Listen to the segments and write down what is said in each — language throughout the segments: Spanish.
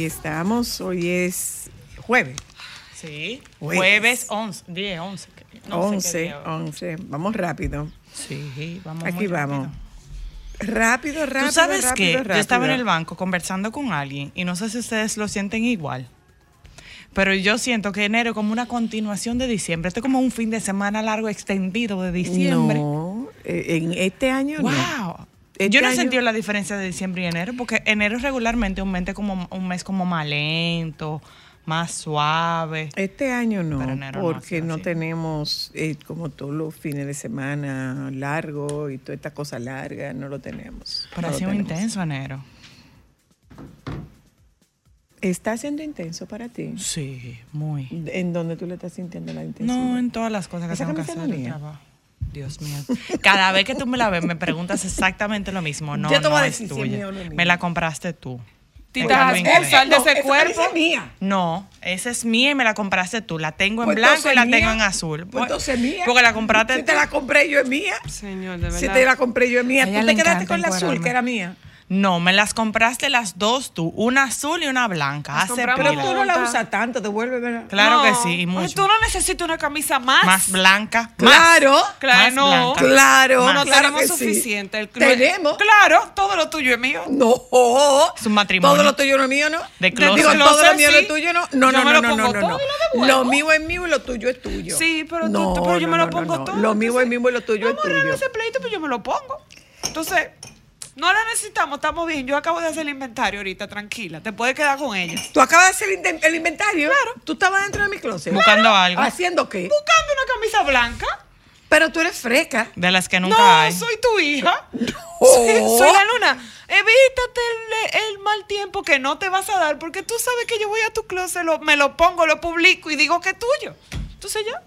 Aquí estamos. Hoy es jueves. Sí, Jueves. jueves 11, 10, 11. no sé qué 11, día. 11. Vamos rápido. Sí, vamos Aquí vamos. rápido. Rápido. Tú sabes rápido, que yo estaba en el banco conversando con alguien y no sé si ustedes lo sienten igual. Pero yo siento que enero es como una continuación de diciembre. Esto es como un fin de semana largo extendido de diciembre. No, eh, en este año no. Este yo no he año- sentido la diferencia de diciembre y enero, porque enero es regularmente un mes como, un mes como más lento, más suave. Este año no, porque no tenemos eh, como todos los fines de semana largos y toda esta cosa larga, no lo tenemos. Pero no ha sido intenso enero. ¿Está siendo intenso para ti? Sí, muy. ¿En dónde tú le estás sintiendo la intensidad? No, en todas las cosas que ¿Esa tengo que hacer. Dios mío. Cada vez que tú me la ves, me preguntas exactamente lo mismo. No, Yo te voy no a es decir si es tuya. no es. Me la compraste tú. Tita, Es que algo ¿es sal de No, ese esa cuerpo? es mía. No, esa es mía y me la compraste tú. La tengo en Pues blanco y la mía. tengo en azul. Pues entonces es mía. Porque la compraste Si tú. te la compré yo es mía. Señor, de verdad. Si te la compré yo es mía. Tú te quedaste con la azul, que era mía. No, me las compraste las dos tú. Una azul y una blanca. Las Hace Pero tú no la usas tanto, devuélvemela. Claro que No. sí, y Ay, mucho. Tú no necesitas una camisa más. Más blanca. Claro. Claro, Más no. blanca. Claro, Más. No claro tenemos que sí. suficiente. El- Tenemos. Claro, todo lo tuyo es mío. No. Es un matrimonio. Todo lo tuyo no es mío, ¿no? De Digo, closet. todo lo mío no sí. es tuyo, ¿no? No, no, no, lo no, no, no, no. lo mío es mío y lo tuyo es tuyo. Sí, pero tú- no, tú- pero yo me no, lo no, pongo no. todo, Lo mío es mío y lo tuyo es Vamos a arreglar tuyo. ese pleito, pues yo me lo pongo. Entonces, no la necesitamos, estamos bien. Yo acabo de hacer el inventario ahorita, tranquila. Te puedes quedar con ella. ¿Tú acabas de hacer el, inven- el inventario? Claro. ¿Tú estabas dentro de mi closet? Buscando algo. ¿Haciendo qué? Buscando una camisa blanca. Pero tú eres freca. De las que nunca no, hay. soy tu hija. Oh. Sí, soy la luna. Evítate el, el mal tiempo que no te vas a dar porque tú sabes que yo voy a tu closet, lo- me lo pongo, lo publico y digo que es tuyo. Entonces ya.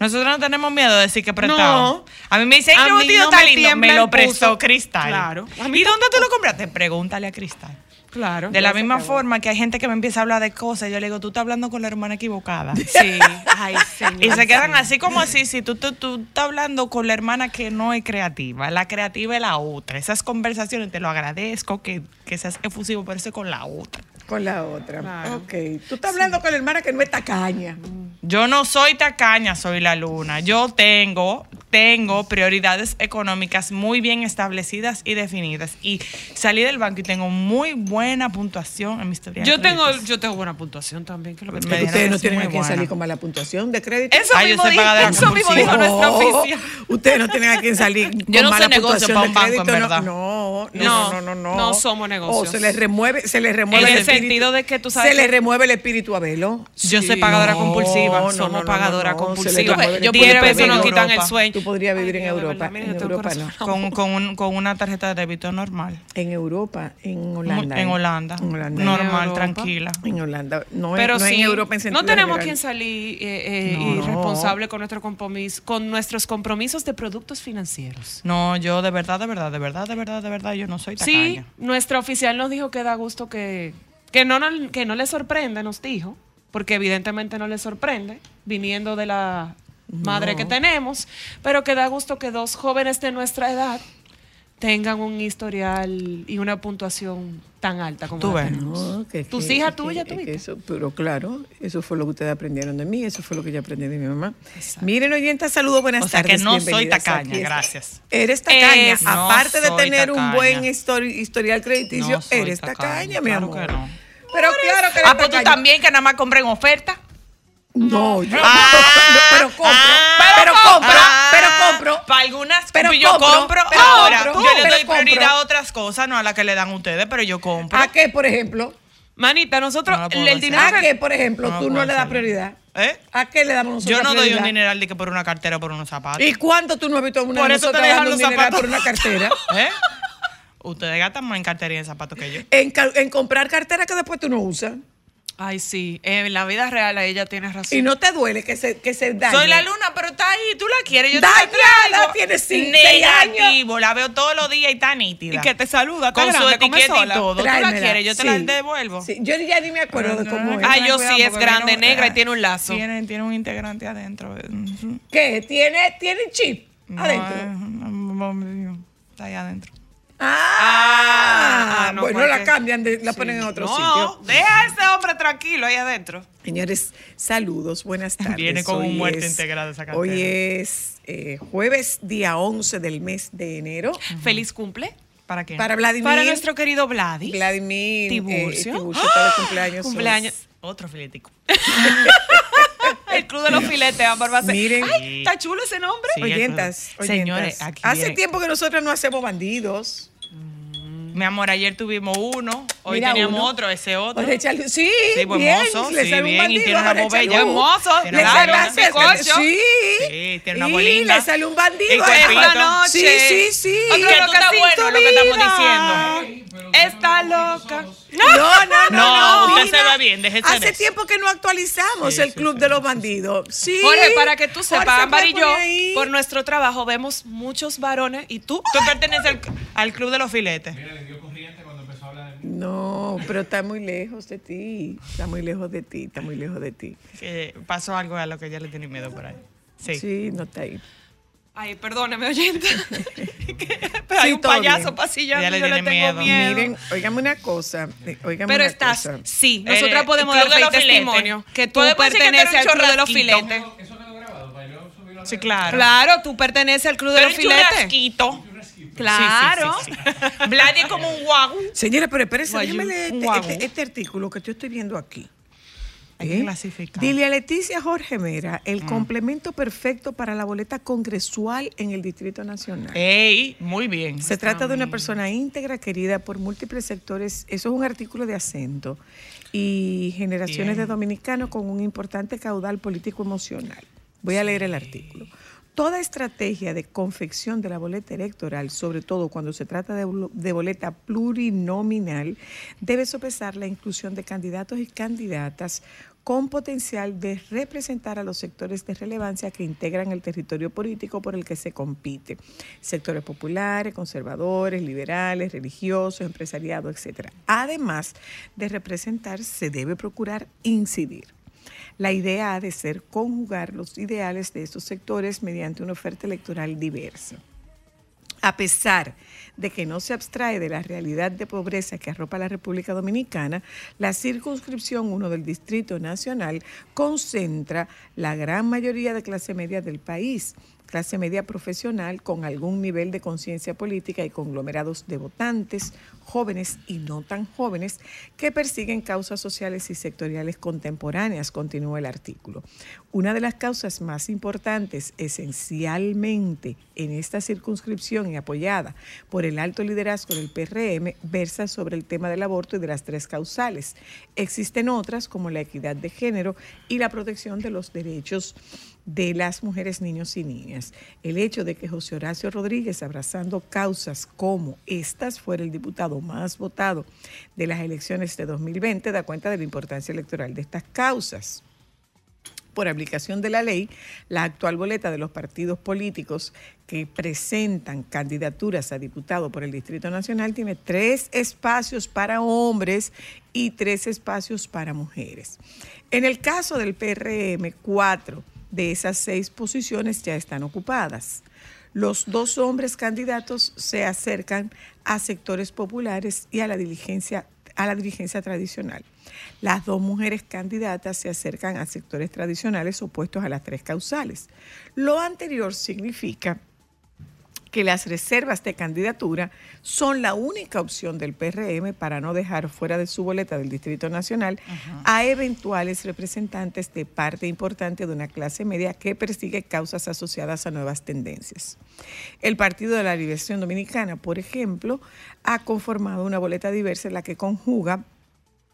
Nosotros no tenemos miedo de decir que prestado. No. A mí me dicen A que tío no está me lindo. Me lo prestó. Cristal. Claro. A mí ¿Y dónde tú lo compraste? Pregúntale a Cristal. Claro. De la misma forma que hay gente que me empieza a hablar de cosas, yo le digo, tú estás hablando con la hermana equivocada. Sí. Ay, señor. Y se quedan así como así, si tú, tú, tú estás hablando con la hermana que no es creativa, la creativa es la otra. Esas conversaciones te lo agradezco que, que seas efusivo, pero eso es con la otra. Con la otra. Claro. Ok. Tú estás hablando con la hermana que no es tacaña. Yo no soy tacaña, soy la luna. Yo tengo, tengo prioridades económicas muy bien establecidas y definidas. Y salí del banco y tengo muy buena puntuación en mi historia. Yo tengo, yo tengo buena puntuación también. Que lo que dijeron Ustedes no tienen a quien salir con mala puntuación de crédito. Eso Ah, mismo, dijo, pagadora eso mismo compulsiva. dijo nuestra No, oficia. Ustedes no tienen a quien salir con Yo no mala soy negocio puntuación para un banco, en crédito, verdad. No, no, No, no, no, no. no somos negocios. O se les remueve, se les remueve En el, el. Sentido de que tú sabes Se les que- remueve el espíritu a velo. Yo Sí. soy pagadora No, compulsiva. no, Somos no, no, pagadora le compulsiva. Yo espíritu. 10 pesos nos quitan el sueño. tú podrías vivir Ay, en Europa. verdad, mira, en Europa. Con, con, un- con una tarjeta de débito normal. En Europa, en Holanda. en ¿eh? Holanda. En Holanda. Normal, Europa. tranquila. En Holanda. No, Pero en, sí, en Europa en sentido no tenemos quien salir eh, eh, No. irresponsable con, nuestro compromiso, con nuestros compromisos de productos financieros. No, yo de verdad, de verdad, de verdad, de verdad, de verdad, yo no soy tacaña. Sí, nuestra oficial nos dijo que da gusto que, que, no, nos- que no le sorprende, nos dijo, porque evidentemente no le sorprende, viniendo de la madre que tenemos, pero que da gusto que dos jóvenes de nuestra edad tengan un historial y una puntuación tan alta como Tú la ves. No, que- Tus que- hijas que- tuyas, que tuviste. eso, Pero claro, eso fue lo que ustedes aprendieron de mí, eso fue lo que yo aprendí de mi mamá. Miren, oyentes, saludos, buenas O sea que tardes. no soy tacaña, aquí. gracias. Eres tacaña. Es- no Aparte de tener un tacaña. buen histori- historial crediticio, No eres tacaña, mi claro amor. que no. Pero claro que eres Ah, pues tú tacaña. también, que nada más compré en oferta. No, yo Ah, no, pero compro, ah, pero compro, pero compro. Para algunas, Pero yo compro, compro. pero ahora, compro, yo le doy prioridad compro. a otras cosas, no a las que le dan ustedes, pero yo compro. ¿A qué, por ejemplo? Manita, nosotros, No el hacer. dinero ¿A qué, por ejemplo, No, tú no le das prioridad? ¿Eh? ¿A qué le damos nosotros Yo no doy un dineral de que por una cartera o por unos zapatos. ¿Y cuánto tú no has visto una Por eso te dejan los zapatos. por una cartera? ¿Eh? Ustedes gastan más en cartera y en zapatos que yo. En, comprar cartera que después tú no usas. Ay, sí, en la vida real ella tiene razón. Y no te duele que se, que se dañe. Soy la luna, pero está ahí, tú la quieres, yo te la Dañada, traigo. tiene cinco, seis años. Negativo, la veo todos los días y está nítida. Y que te saluda, con su grande, etiqueta y todo. Tú la quieres, yo te Sí. la devuelvo. Sí, Yo ya ni me acuerdo de cómo es. Ay, yo sí, es grande, vino, negra y eh, tiene un lazo. Tiene, tiene un integrante adentro. ¿Qué? ¿Tiene, ¿Tiene chip No, adentro? Está ahí adentro. Ah, Ah, no, bueno, porque- la cambian, de- la ponen en otro no, sitio. deja a ese hombre tranquilo ahí adentro. Señores, saludos, buenas tardes. Viene con un Hoy muerto es- integrado esa cartera. Hoy es eh, jueves, día 11 del mes de enero. Feliz cumple ¿Para qué? Para Vladimir. para nuestro querido Vladi. Vladimir. Tiburcio. eh, Tiburcio de cumpleaños. Cumpleaños. Otro filetico. El Club de los Filetes, Ámbar Bacé. Miren. Ay, está chulo ese nombre. Sí, Oyentas, el- oyentas. Señores, aquí Hace viene- tiempo que nosotros no hacemos bandidos. Mi amor, ayer tuvimos uno, hoy Mira teníamos uno. otro, ese otro. Sí, Sí, buen bien, mozo, le sí, sale un bien, y bandido tiene una bobella. Sale bobella. un bizcocho. Sí, Sí, tiene una Y bolinda. le sale un bandido. Y. Esta noche. Sí, sí, sí. Otro Que lo tú que estás sin bueno lo que estamos diciendo. Está loca. No, no, no, No, no. usted Mira, se ve bien, déjese de Hace eso. tiempo que no actualizamos Sí, el sí, Club sí, de los Bandidos. Sí. Jorge, para que tú sepas, se Ámbar y yo, ahí. por nuestro trabajo, vemos muchos varones y tú. Tú perteneces al, al club de los filetes. No, pero está muy lejos de ti. Está muy lejos de ti. Está muy lejos de ti. Pasó algo a lo que ya le tiene miedo por ahí. Sí. Sí, no está ahí. Ay, perdóname, oyente. Pero hay Sí, un payaso pasillando, Ya le yo le tengo miedo. miedo. Miren, óigame una cosa. eh, óigame Pero una estás, cosa. sí, nosotras el podemos dar fe testimonio que tú perteneces al Club de los. Filetes. Sí, claro. Claro, tú perteneces al Club de los Filetes. Claro. Sí, sí, sí, sí. Vladi es como un guau. Señora, pero espérese, Guayú, déjeme leer este, guagu. este- este artículo que yo estoy viendo aquí. Hay que ¿Eh? clasificar. Dile a Leticia Jorge Mera, Mm. el complemento perfecto para la boleta congresual en el Distrito Nacional. Ey, muy bien. Se trata de una persona íntegra, querida por múltiples sectores. Eso es un artículo de acento. Y generaciones Bien. de dominicanos con un importante caudal político-emocional. Voy a leer el artículo. Toda estrategia de confección de la boleta electoral, sobre todo cuando se trata de boleta plurinominal, debe sopesar la inclusión de candidatos y candidatas con potencial de representar a los sectores de relevancia que integran el territorio político por el que se compite. Sectores populares, conservadores, liberales, religiosos, empresariado, etc. Además de representar, se debe procurar incidir. La idea ha de ser conjugar los ideales de estos sectores mediante una oferta electoral diversa. A pesar de que no se abstrae de la realidad de pobreza que arropa la República Dominicana, la circunscripción 1 del Distrito Nacional concentra la gran mayoría de clase media del país, clase media profesional con algún nivel de conciencia política y conglomerados de votantes, jóvenes y no tan jóvenes, que persiguen causas sociales y sectoriales contemporáneas, continúa el artículo. Una de las causas más importantes, esencialmente en esta circunscripción y apoyada por el alto liderazgo del PRM, versa sobre el tema del aborto y de las tres causales. Existen otras como la equidad de género y la protección de los derechos de las mujeres, niños y niñas. El hecho de que José Horacio Rodríguez, abrazando causas como estas, fuera el diputado más votado de las elecciones de 2020, da cuenta de la importancia electoral de estas causas por aplicación de la ley, la actual boleta de los partidos políticos que presentan candidaturas a diputado por el Distrito Nacional tiene tres espacios para hombres y tres espacios para mujeres. En el caso del PRM, cuatro de esas seis posiciones ya están ocupadas. Los dos hombres candidatos se acercan a sectores populares y a la diligencia, a la dirigencia tradicional. Las dos mujeres candidatas se acercan a sectores tradicionales opuestos a las tres causales. Lo anterior significa que las reservas de candidatura son la única opción del PRM para no dejar fuera de su boleta del Distrito Nacional a eventuales representantes de parte importante de una clase media que persigue causas asociadas a nuevas tendencias. El Partido de la Liberación Dominicana, por ejemplo, ha conformado una boleta diversa en la que conjuga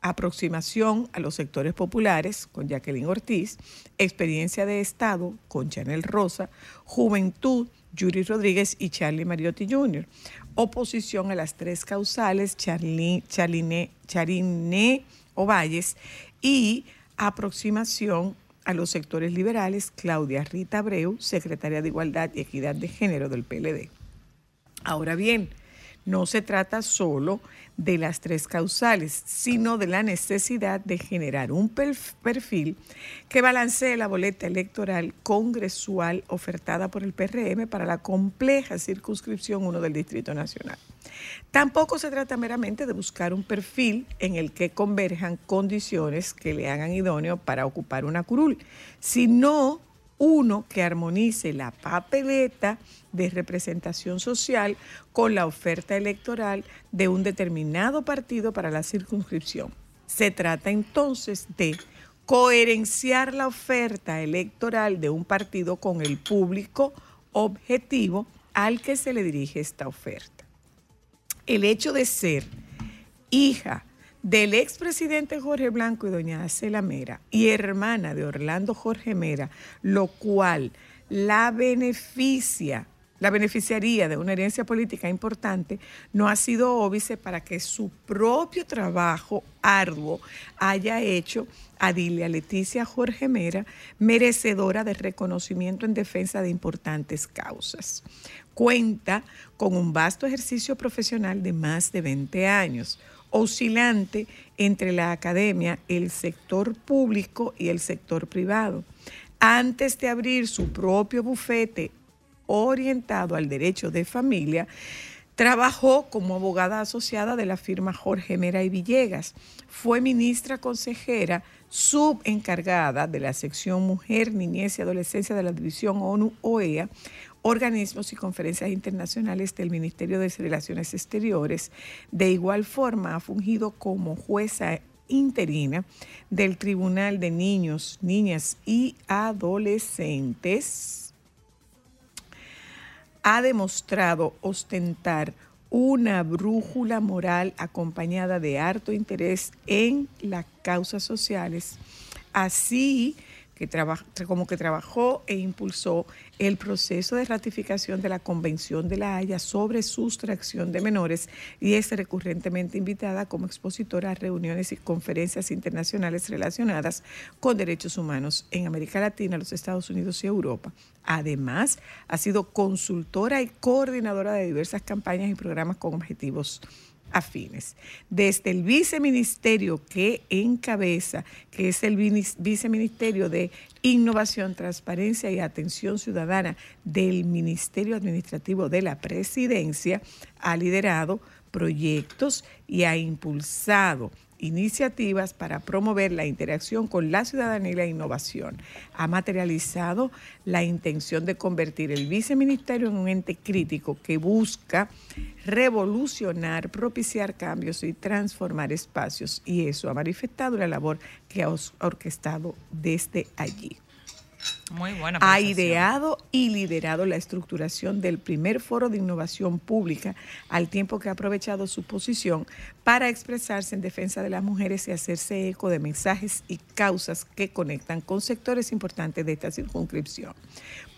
aproximación a los sectores populares con Jacqueline Ortiz, experiencia de Estado con Chanel Rosa, juventud Yuri Rodríguez y Charlie Mariotti Jr. Oposición a las tres causales Charlie, Chariné Ovalles y aproximación a los sectores liberales Claudia Rita Abreu, secretaria de Igualdad y Equidad de Género del PLD. Ahora bien, no se trata solo de las tres causales, sino de la necesidad de generar un perf- perfil que balancee la boleta electoral congresual ofertada por el PRM para la compleja circunscripción 1 del Distrito Nacional. Tampoco se trata meramente de buscar un perfil en el que converjan condiciones que le hagan idóneo para ocupar una curul, sino uno que armonice la papeleta de representación social con la oferta electoral de un determinado partido para la circunscripción. Se trata entonces de coherenciar la oferta electoral de un partido con el público objetivo al que se le dirige esta oferta. El hecho de ser hija del expresidente Jorge Blanco y doña Acela Mera y hermana de Orlando Jorge Mera, lo cual la beneficia, la beneficiaría de una herencia política importante, no ha sido óbice para que su propio trabajo arduo haya hecho a Dilia Leticia Jorge Mera merecedora de reconocimiento en defensa de importantes causas. Cuenta con un vasto ejercicio profesional de más de 20 años oscilante entre la academia, el sector público y el sector privado. Antes de abrir su propio bufete orientado al derecho de familia, trabajó como abogada asociada de la firma Jorge Mera y Villegas. Fue ministra consejera subencargada de la sección Mujer, Niñez y Adolescencia de la División ONU-OEA, organismos y conferencias internacionales del Ministerio de Relaciones Exteriores. De igual forma, ha fungido como jueza interina del Tribunal de Niños, Niñas y Adolescentes. Ha demostrado ostentar una brújula moral acompañada de harto interés en las causas sociales, así que como que trabajó e impulsó el proceso de ratificación de la Convención de la Haya sobre sustracción de menores y es recurrentemente invitada como expositora a reuniones y conferencias internacionales relacionadas con derechos humanos en América Latina, los Estados Unidos y Europa. Además, ha sido consultora y coordinadora de diversas campañas y programas con objetivos afines. Desde el viceministerio que encabeza, que es el viceministerio de Innovación, Transparencia y Atención Ciudadana del Ministerio Administrativo de la Presidencia, ha liderado proyectos y ha impulsado iniciativas para promover la interacción con la ciudadanía y la innovación. Ha materializado la intención de convertir el viceministerio en un ente crítico que busca revolucionar, propiciar cambios y transformar espacios. Y eso ha manifestado la labor que ha orquestado desde allí. Muy buena. ha ideado y liderado la estructuración del primer foro de innovación pública, al tiempo que ha aprovechado su posición para expresarse en defensa de las mujeres y hacerse eco de mensajes y causas que conectan con sectores importantes de esta circunscripción.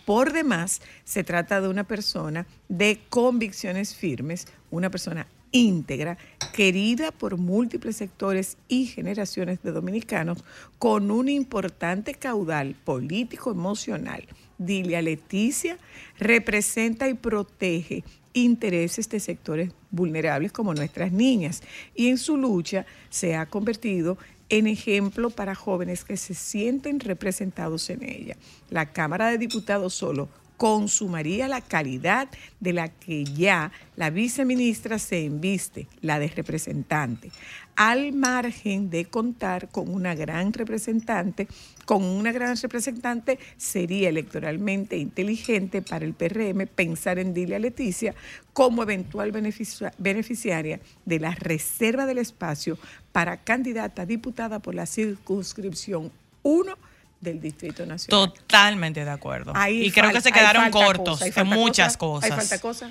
Por demás, se trata de una persona de convicciones firmes, una persona íntegra, querida por múltiples sectores y generaciones de dominicanos, con un importante caudal político-emocional. Dilia Leticia representa y protege intereses de sectores vulnerables como nuestras niñas y en su lucha se ha convertido en ejemplo para jóvenes que se sienten representados en ella. La Cámara de Diputados solo consumaría la calidad de la que ya la viceministra se embiste, la de representante, al margen de contar con una gran representante, con una gran representante sería electoralmente inteligente para el PRM pensar en Dilia Leticia como eventual beneficia- beneficiaria de la reserva del espacio para candidata diputada por la circunscripción 1 del Distrito Nacional. Totalmente de acuerdo. Ahí y creo que se quedaron cortos cosa, en muchas cosa, cosas. Hay falta cosas.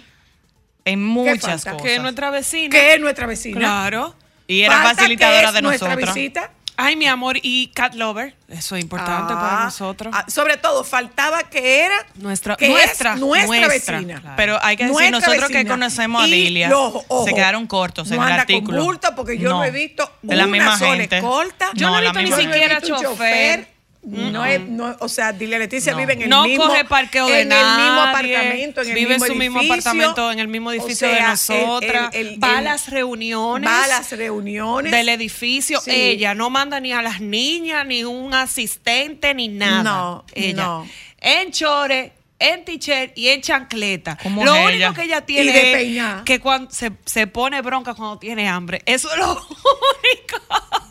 En muchas cosas. Que es nuestra vecina. Que es nuestra vecina. Claro. Y era Falta facilitadora que de es nuestra nosotros. visita. Ay, mi amor, y Cat Lover. Eso es importante Ah, para nosotros. ah, sobre todo, faltaba que era Nuestra- que es nuestra, nuestra, nuestra, vecina. claro. Pero hay que decir, Nuestra nosotros que conocemos a Dilia, ojo, ojo, se quedaron cortos en no el anda artículo. Con bulto porque yo no, he visto de la una misma sola gente. escolta. Yo no he la visto ni no he siquiera un chofer. No es, no, o sea, Dilia Leticia No. vive en el no mismo coge parqueo de en el mismo nadie, apartamento, en el vive mismo en su mismo edificio. apartamento, en el mismo O edificio de sea, el- nosotras, el- el- va a el- las reuniones, va a las reuniones del edificio, Sí. ella no manda ni a las niñas, ni un asistente, ni nada. No, ella. no. En chore, en t-shirt y en chancleta. ¿Cómo Lo único que ella Y tiene de es que cuando se, se pone bronca cuando tiene hambre. Eso es lo único.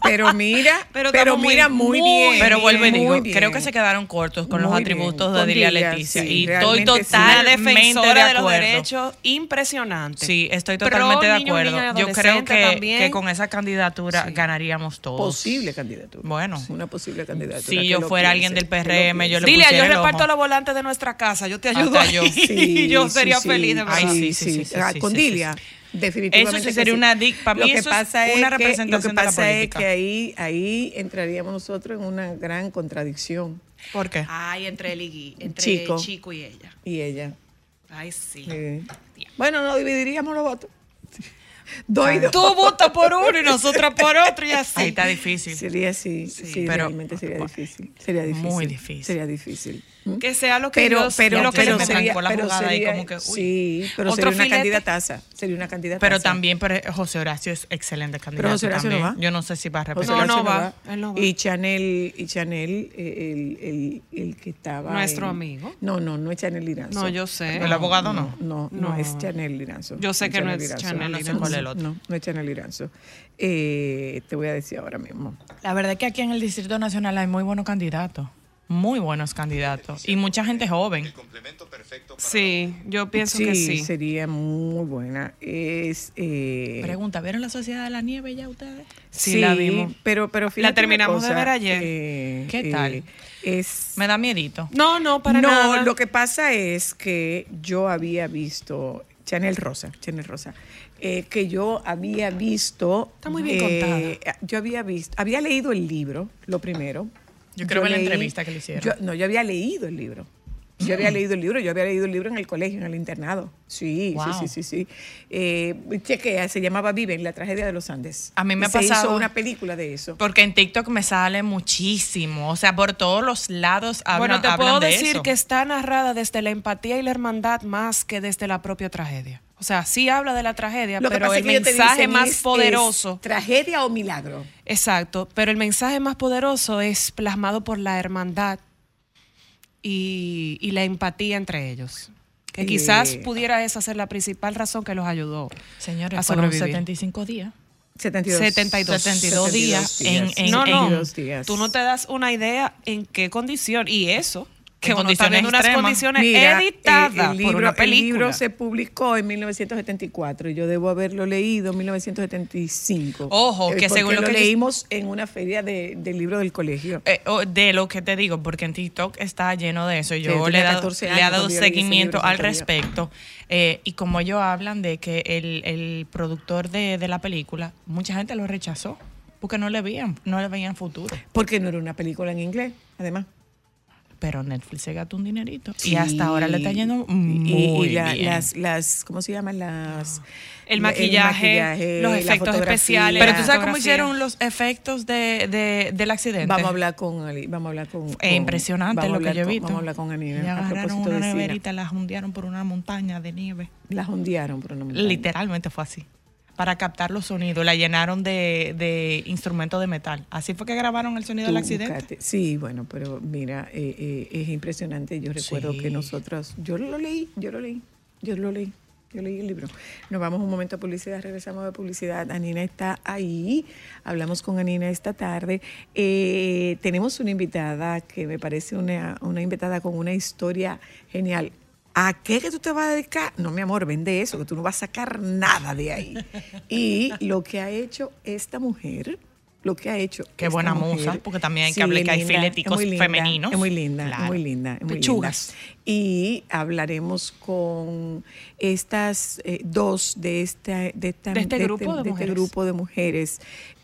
Pero mira, Pero pero, mira muy, muy bien. Pero vuelvo y digo, bien. creo que se quedaron cortos con los atributos bien. de Dilia Dilia, Leticia. sí, y estoy sí. Totalmente defensora de de, los acuerdo. derechos impresionante. Sí, estoy Pro totalmente de niño, acuerdo. niña Yo creo que, también. que con esa candidatura Sí. ganaríamos todos. posible candidatura. Bueno. una posible candidatura. Si yo fuera piense, alguien del PRM, yo le. Dile, yo reparto los volantes de nuestra casa. Yo te Hasta ayudo. ahí. yo. Sí, yo sí, sería sí. feliz de verdad. Ay, Sí, sí, sí, sí, sí, Ah, sí, con sí, Dilia, sí, definitivamente. Eso sí que sería una dic- para lo mí que eso es pasa una es que- representación Lo que de la pasa es política. que ahí, ahí entraríamos nosotros en una gran contradicción. ¿Por qué? Ay, entre él y, entre Chico. Chico y ella. Y ella. Ay, sí. eh, Bueno, no dividiríamos los votos. Doy dos. Tú votas por uno y nosotras por otro y así. Ahí está difícil. Sería así, sí, pero- realmente sería difícil. Sería difícil. Muy difícil. Sería difícil. Que sea lo que Pero, Dios- pero, lo que pero se sería, trancó la pero jugada ahí sería- como que, uy. sí, pero Otro sería una filete. candidataza. Sería una candidataza. Pero también pero José Horacio es excelente candidato. Pero José Horacio no también. va. Yo no sé si va a repetir. No, Horacio no va, él no va. Y Chanel, y Chanel eh, el, el, el que estaba. Nuestro en- amigo. No, no, no es Chanel Liranzo. No, yo sé. ¿El abogado no? No, no, No. es Chanel Liranzo. Yo sé que no es Chanel No sé Liranzo. cuál es el otro. No, no es Chanel Liranzo. Eh, te voy a decir ahora mismo. La verdad es que aquí en el Distrito Nacional hay muy buenos candidatos. Muy buenos candidatos. Y mucha gente joven. Sí, yo pienso sí, que sí. sería muy buena. Es. eh, Pregunta, ¿vieron la Sociedad de la Nieve ya ustedes? Sí, la vimos. Pero, pero fíjate una terminamos de ver ayer. eh, ¿Qué eh, tal? es. Me da miedito. No, no, para no, nada. lo que pasa es que yo había visto Chanel Rosa, Chanel Rosa, eh, que yo había visto. Está muy bien contada. Yo había visto, había leído el libro, lo primero. Yo quiero ver la entrevista que le hicieron. yo- no, yo había leído el libro. Yo había leído el libro, yo había leído el libro en el colegio, en el internado. Sí, Wow. sí, sí, sí, sí. Eh, chequea, se llamaba Viven, la tragedia de los Andes. A mí me ha se pasado- hizo una película de eso. Porque en TikTok me sale muchísimo. O sea, por todos los lados hablan, bueno, te hablan puedo de decir eso. que está narrada desde la empatía y la hermandad más que desde la propia tragedia. O sea, sí habla de la tragedia, pero el mensaje dicen más es- poderoso. es ¿Tragedia o milagro? Exacto, pero el mensaje más poderoso es plasmado por la hermandad y, y la empatía entre ellos. Que Eh. quizás pudiera esa ser la principal razón que los ayudó Señores, a fueron sobrevivir. 75 días. 72. 72. 72 días en- en- no, no, 72 días. tú no te das una idea en qué condición. Y eso, Que en uno está viendo unas extremas. condiciones Mira, editadas el, el por libro, el libro se publicó en 1974. Yo debo haberlo leído en 1975. Ojo, que Eh, según porque lo que leímos en una feria de, del libro del colegio. Eh, o- de lo que te digo, porque en TikTok está lleno de eso. Yo le he dado, 14 le he años dado cuando yo leí ese seguimiento al respecto. eh, y como ellos hablan de que el, el productor de, de la película, mucha gente lo rechazó porque no le veían, no le veían futuro. Porque no era una película en inglés, además. Pero Netflix se gastó un dinerito. Y hasta ahora le está yendo Y- muy y, la- bien. las, las, ¿cómo se llaman? Las, El maquillaje, los efectos especiales, Pero tú sabes cómo hicieron los efectos de, de- del accidente. Vamos a hablar con Ali, vamos a hablar con... Es con- impresionante lo que yo he visto. Vamos a hablar con Y Anina. A agarraron una neverita, la por una montaña de nieve. La por una montaña. Literalmente fue así. Para captar los sonidos, la llenaron de, de instrumentos de metal. Así fue que grabaron el sonido del accidente. buscate. Sí, bueno, pero mira, eh, eh, es impresionante. Yo recuerdo Sí. que nosotros, yo lo leí, yo lo leí, yo lo leí. Yo leí el libro. Nos vamos un momento a publicidad, regresamos de publicidad. Anina está ahí. Hablamos con Anina esta tarde. Eh, tenemos una invitada que me parece una, una invitada con una historia genial. ¿A qué que tú te vas a dedicar? No, mi amor, vende eso, que tú no vas a sacar nada de ahí. Y lo que ha hecho esta mujer, lo que ha hecho. Qué buena mujer, musa, porque también hay que sí, hablar que hay fileticos es linda, femeninos. Es muy linda, Claro. es muy linda. Es muy Pechugas. linda. Y hablaremos con estas eh, dos de, esta, de, esta- De este grupo de este mujeres. grupo de mujeres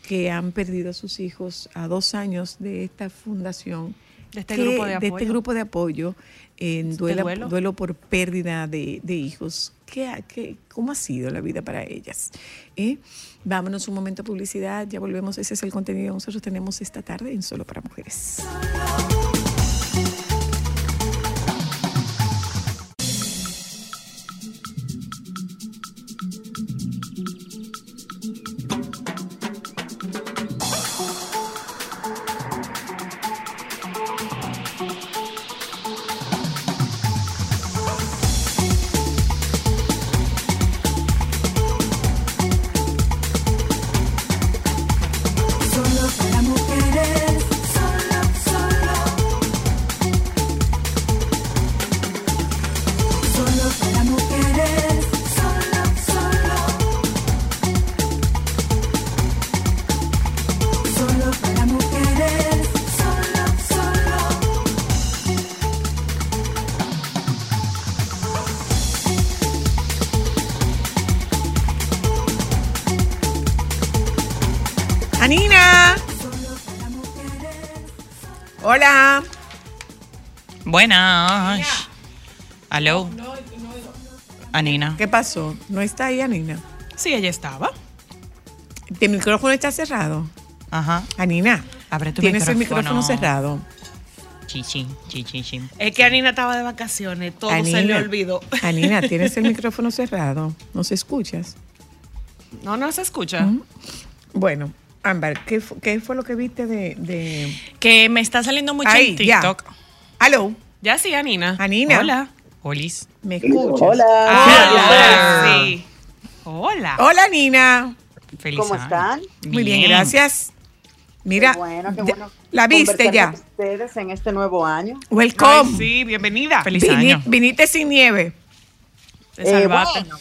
que han perdido a sus hijos a dos años de esta fundación. De este que- grupo de este apoyo. grupo de apoyo en Este duela- duelo. duelo por pérdida de, de hijos. ¿Qué, qué- ¿Cómo ha sido la vida para ellas? ¿Eh? Vámonos un momento a publicidad, ya volvemos. Ese es el contenido que nosotros tenemos esta tarde en Solo para Mujeres. Anina, Solo para mujeres. hola. Buenas. Aló. Anina. ¿Qué pasó? ¿No está ahí Anina? Sí, ella estaba. ¿El micrófono está cerrado? Ajá. Anina, Abre tu tienes el micrófono. cerrado. Chichi, chichi, chichi. Es que Anina estaba de vacaciones, todo se le olvidó. Anina, tienes el micrófono cerrado. ¿Nos escuchas? No, no se escucha. Bueno, Ámbar, ¿qué, fu- qué fue lo que viste de... de... Que me está saliendo mucho Ahí, en ya. TikTok. Aló, Ya sí, Anina. Anina. Hola. Olis. ¿me escuchas? Hola. Ahora sí. Hola. Hola, Nina. Feliz ¿Cómo año. están? Muy bien, gracias. Mira, Qué bueno, qué ya- bueno. la viste ya. con ustedes en este nuevo año. Welcome. Ay, sí, bienvenida. Feliz Vini- año. viniste sin nieve. Te Eh, salvaste. bueno,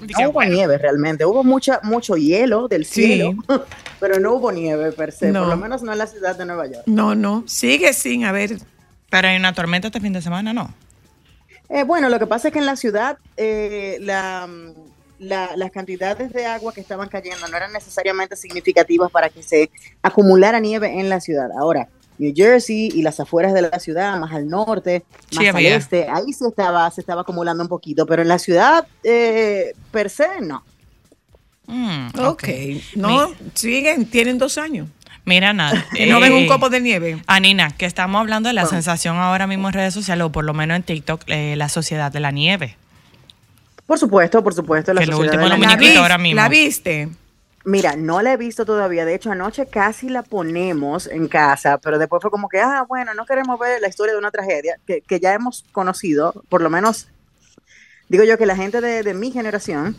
No hubo bueno, nieve realmente, hubo mucha, mucho hielo del Sí. cielo, pero no hubo nieve per se, No. por lo menos no en la ciudad de Nueva York. No, no, sigue sin haber. Pero hay una tormenta este fin de semana, ¿no? Eh, bueno, lo que pasa es que en la ciudad eh, la, la- las cantidades de agua que estaban cayendo no eran necesariamente significativas para que se acumulara nieve en la ciudad. Ahora, New Jersey y las afueras de la ciudad, más al norte, Sí, más al este, ahí sí estaba, se estaba acumulando un poquito, pero en la ciudad eh, per se no. Mm, Ok. No, siguen, tienen dos años. Mira, nada. Que no ven un eh, copo de nieve. Anina, que estamos hablando de la sensación ahora mismo en redes sociales, o por lo menos en TikTok, eh, la sociedad de la nieve. Por supuesto, por supuesto. La Que lo sociedad último de la ¿La, muñequito nieve- vis- ahora mismo. ¿La viste? Mira, no la he visto todavía. De hecho, anoche casi la ponemos en casa, pero después fue como que, ah, bueno, no queremos ver la historia de una tragedia que, que ya hemos conocido, por lo menos, digo yo que la gente de, de mi generación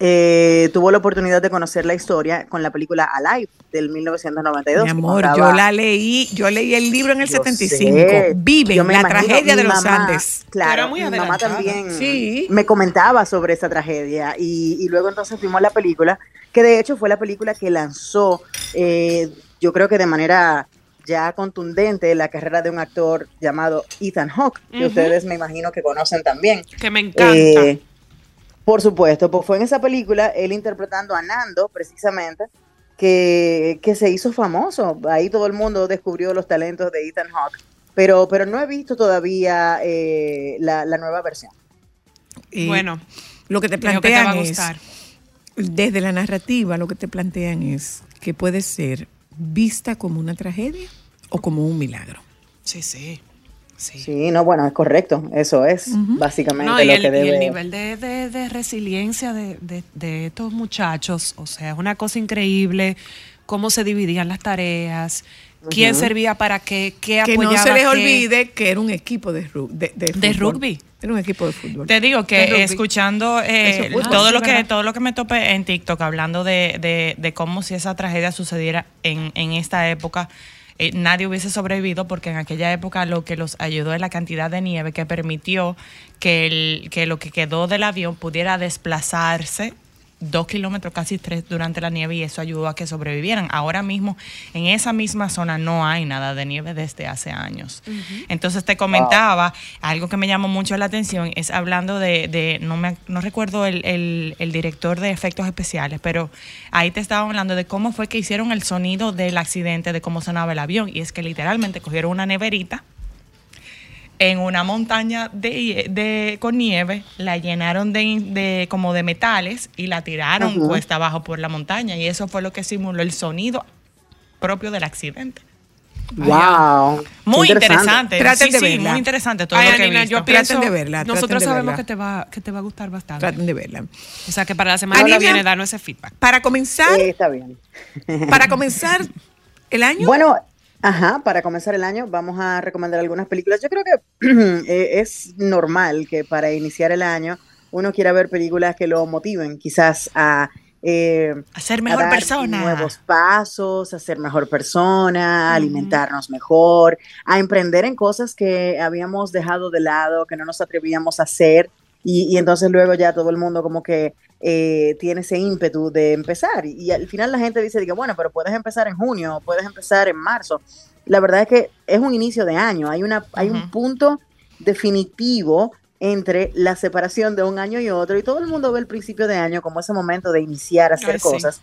eh, tuvo la oportunidad de conocer la historia con la película Alive del 1992. Mi amor, contaba- yo la leí, yo leí el libro en el Yo 75. sé. Viven, Yo me la imagino, tragedia de los Andes. Claro, muy mi mamá también Sí. me comentaba sobre esa tragedia y, y luego entonces vimos la película, que de hecho fue la película que lanzó, eh, yo creo que de manera ya contundente, la carrera de un actor llamado Ethan Hawke, que ustedes me imagino que conocen también. Que me encanta. Eh, por supuesto, pues fue en esa película, él interpretando a Nando, precisamente, que, que se hizo famoso. Ahí todo el mundo descubrió los talentos de Ethan Hawke. Pero, pero no he visto todavía eh, la, la nueva versión. Y bueno, lo que te que te va plantean a es, gustar. desde la narrativa, lo que te plantean es que puede ser vista como una tragedia o como un milagro. Sí, sí. Sí. Sí, no, bueno, es correcto. Eso es básicamente No, y lo el, que y debe. el nivel de, de- de resiliencia de, de- de estos muchachos, o sea, es una cosa increíble, cómo se dividían las tareas, quién servía para qué, qué Que apoyaba no se les qué. olvide que era un equipo de, de, de rugby. Era un equipo de fútbol. Te digo que escuchando eh, todo Ah, lo sí, que ¿verdad? todo lo que me topé en TikTok hablando de, de, de cómo si esa tragedia sucediera en, en esta época, eh, nadie hubiese sobrevivido porque en aquella época lo que los ayudó es la cantidad de nieve que permitió que, el, que lo que quedó del avión pudiera desplazarse dos kilómetros, casi tres durante la nieve y eso ayudó a que sobrevivieran. Ahora mismo en esa misma zona no hay nada de nieve desde hace años. Entonces te comentaba, algo que me llamó mucho la atención es hablando de, de- no, me, no recuerdo el, el- el director de efectos especiales, pero ahí te estaba hablando de cómo fue que hicieron el sonido del accidente, de cómo sonaba el avión. Y es que literalmente cogieron una neverita en una montaña de, de- con nieve, la llenaron de, de- como de metales y la tiraron cuesta abajo por la montaña y eso fue lo que simuló el sonido propio del accidente. Wow. Muy interesante. Traten Sí, de sí, verla. muy interesante todo Ay, lo que he Anina, visto. yo pienso, Traten de verla, nosotros de sabemos verla. que te, va, que te va a gustar bastante. Traten de verla. O sea, que para la semana que Anina. viene darnos ese feedback. Para comenzar, Eh, está bien. para comenzar el año, Bueno, ajá, para comenzar el año vamos a recomendar algunas películas. Yo creo que eh, es normal que para iniciar el año uno quiera ver películas que lo motiven quizás a... eh, A ser a mejor dar persona. Nuevos pasos, a ser mejor persona, a alimentarnos mejor, a emprender en cosas que habíamos dejado de lado, que no nos atrevíamos a hacer. Y, y entonces luego ya todo el mundo como que eh, tiene ese ímpetu de empezar. Y, y al final la gente dice, diga, bueno, pero puedes empezar en junio, puedes empezar en marzo. La verdad es que es un inicio de año, hay, una, hay un punto definitivo entre la separación de un año y otro y todo el mundo ve el principio de año como ese momento de iniciar a hacer Ay, sí.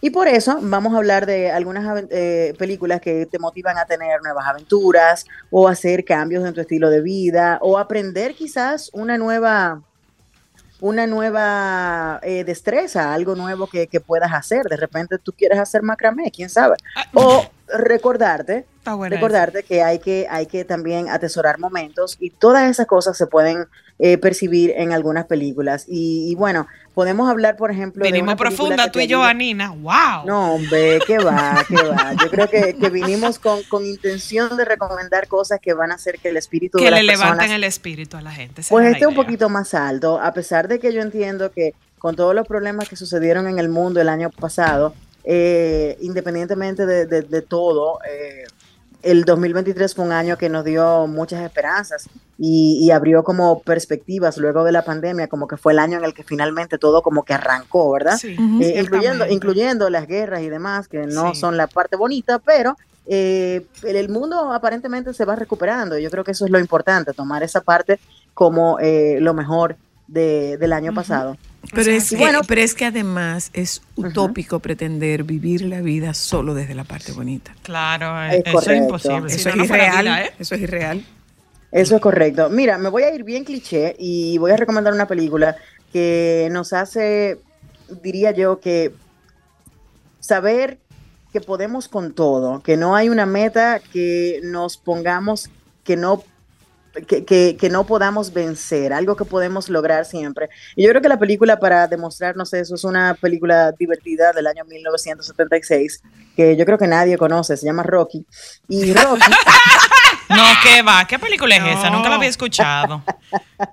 Y por eso vamos a hablar de algunas eh, películas que te motivan a tener nuevas aventuras o hacer cambios en tu estilo de vida o aprender quizás una nueva una nueva eh, destreza, algo nuevo que, que puedas hacer. De repente tú quieres hacer macramé, quién sabe. O recordarte recordarte que hay que hay que también atesorar momentos y todas esas cosas se pueden eh, percibir en algunas películas y, y bueno podemos hablar por ejemplo de Vinimos película profunda tú y yo, Anina. ¡Wow! no hombre qué va qué va yo creo que, que vinimos con, con intención de recomendar cosas que van a hacer que el espíritu que de las le levanten personas el espíritu a la gente. pues esté un poquito más alto, a pesar de que yo entiendo que con todos los problemas que sucedieron en el mundo el año pasado, eh, independientemente de, de- de todo, eh, el 2023 fue un año que nos dio muchas esperanzas y, y abrió como perspectivas luego de la pandemia, como que fue el año en el que finalmente todo como que arrancó, ¿verdad? Sí. Eh, incluyendo, incluyendo las guerras y demás, que no Sí. son la parte bonita, pero eh, el, el mundo aparentemente se va recuperando. Yo creo que eso es lo importante, tomar esa parte como eh, lo mejor de- del año pasado. Pero, sea, es que, Bueno. pero es que además es utópico pretender vivir la vida solo desde la parte bonita. Claro, Es eso correcto. es imposible. Si Eso no, es no irreal. vida, ¿eh? Eso es irreal. Eso es correcto. Mira, me voy a ir bien cliché y voy a recomendar una película que nos hace, diría yo, que saber que podemos con todo, que no hay una meta que nos pongamos, que no que, que- que no podamos vencer, algo que podemos lograr siempre. Y yo creo que la película, para demostrarnos eso, es una película divertida del año 1976, que yo creo que nadie conoce, se llama Rocky. Y Rocky... No, ¿qué va? ¿Qué película es esa? Nunca la había escuchado.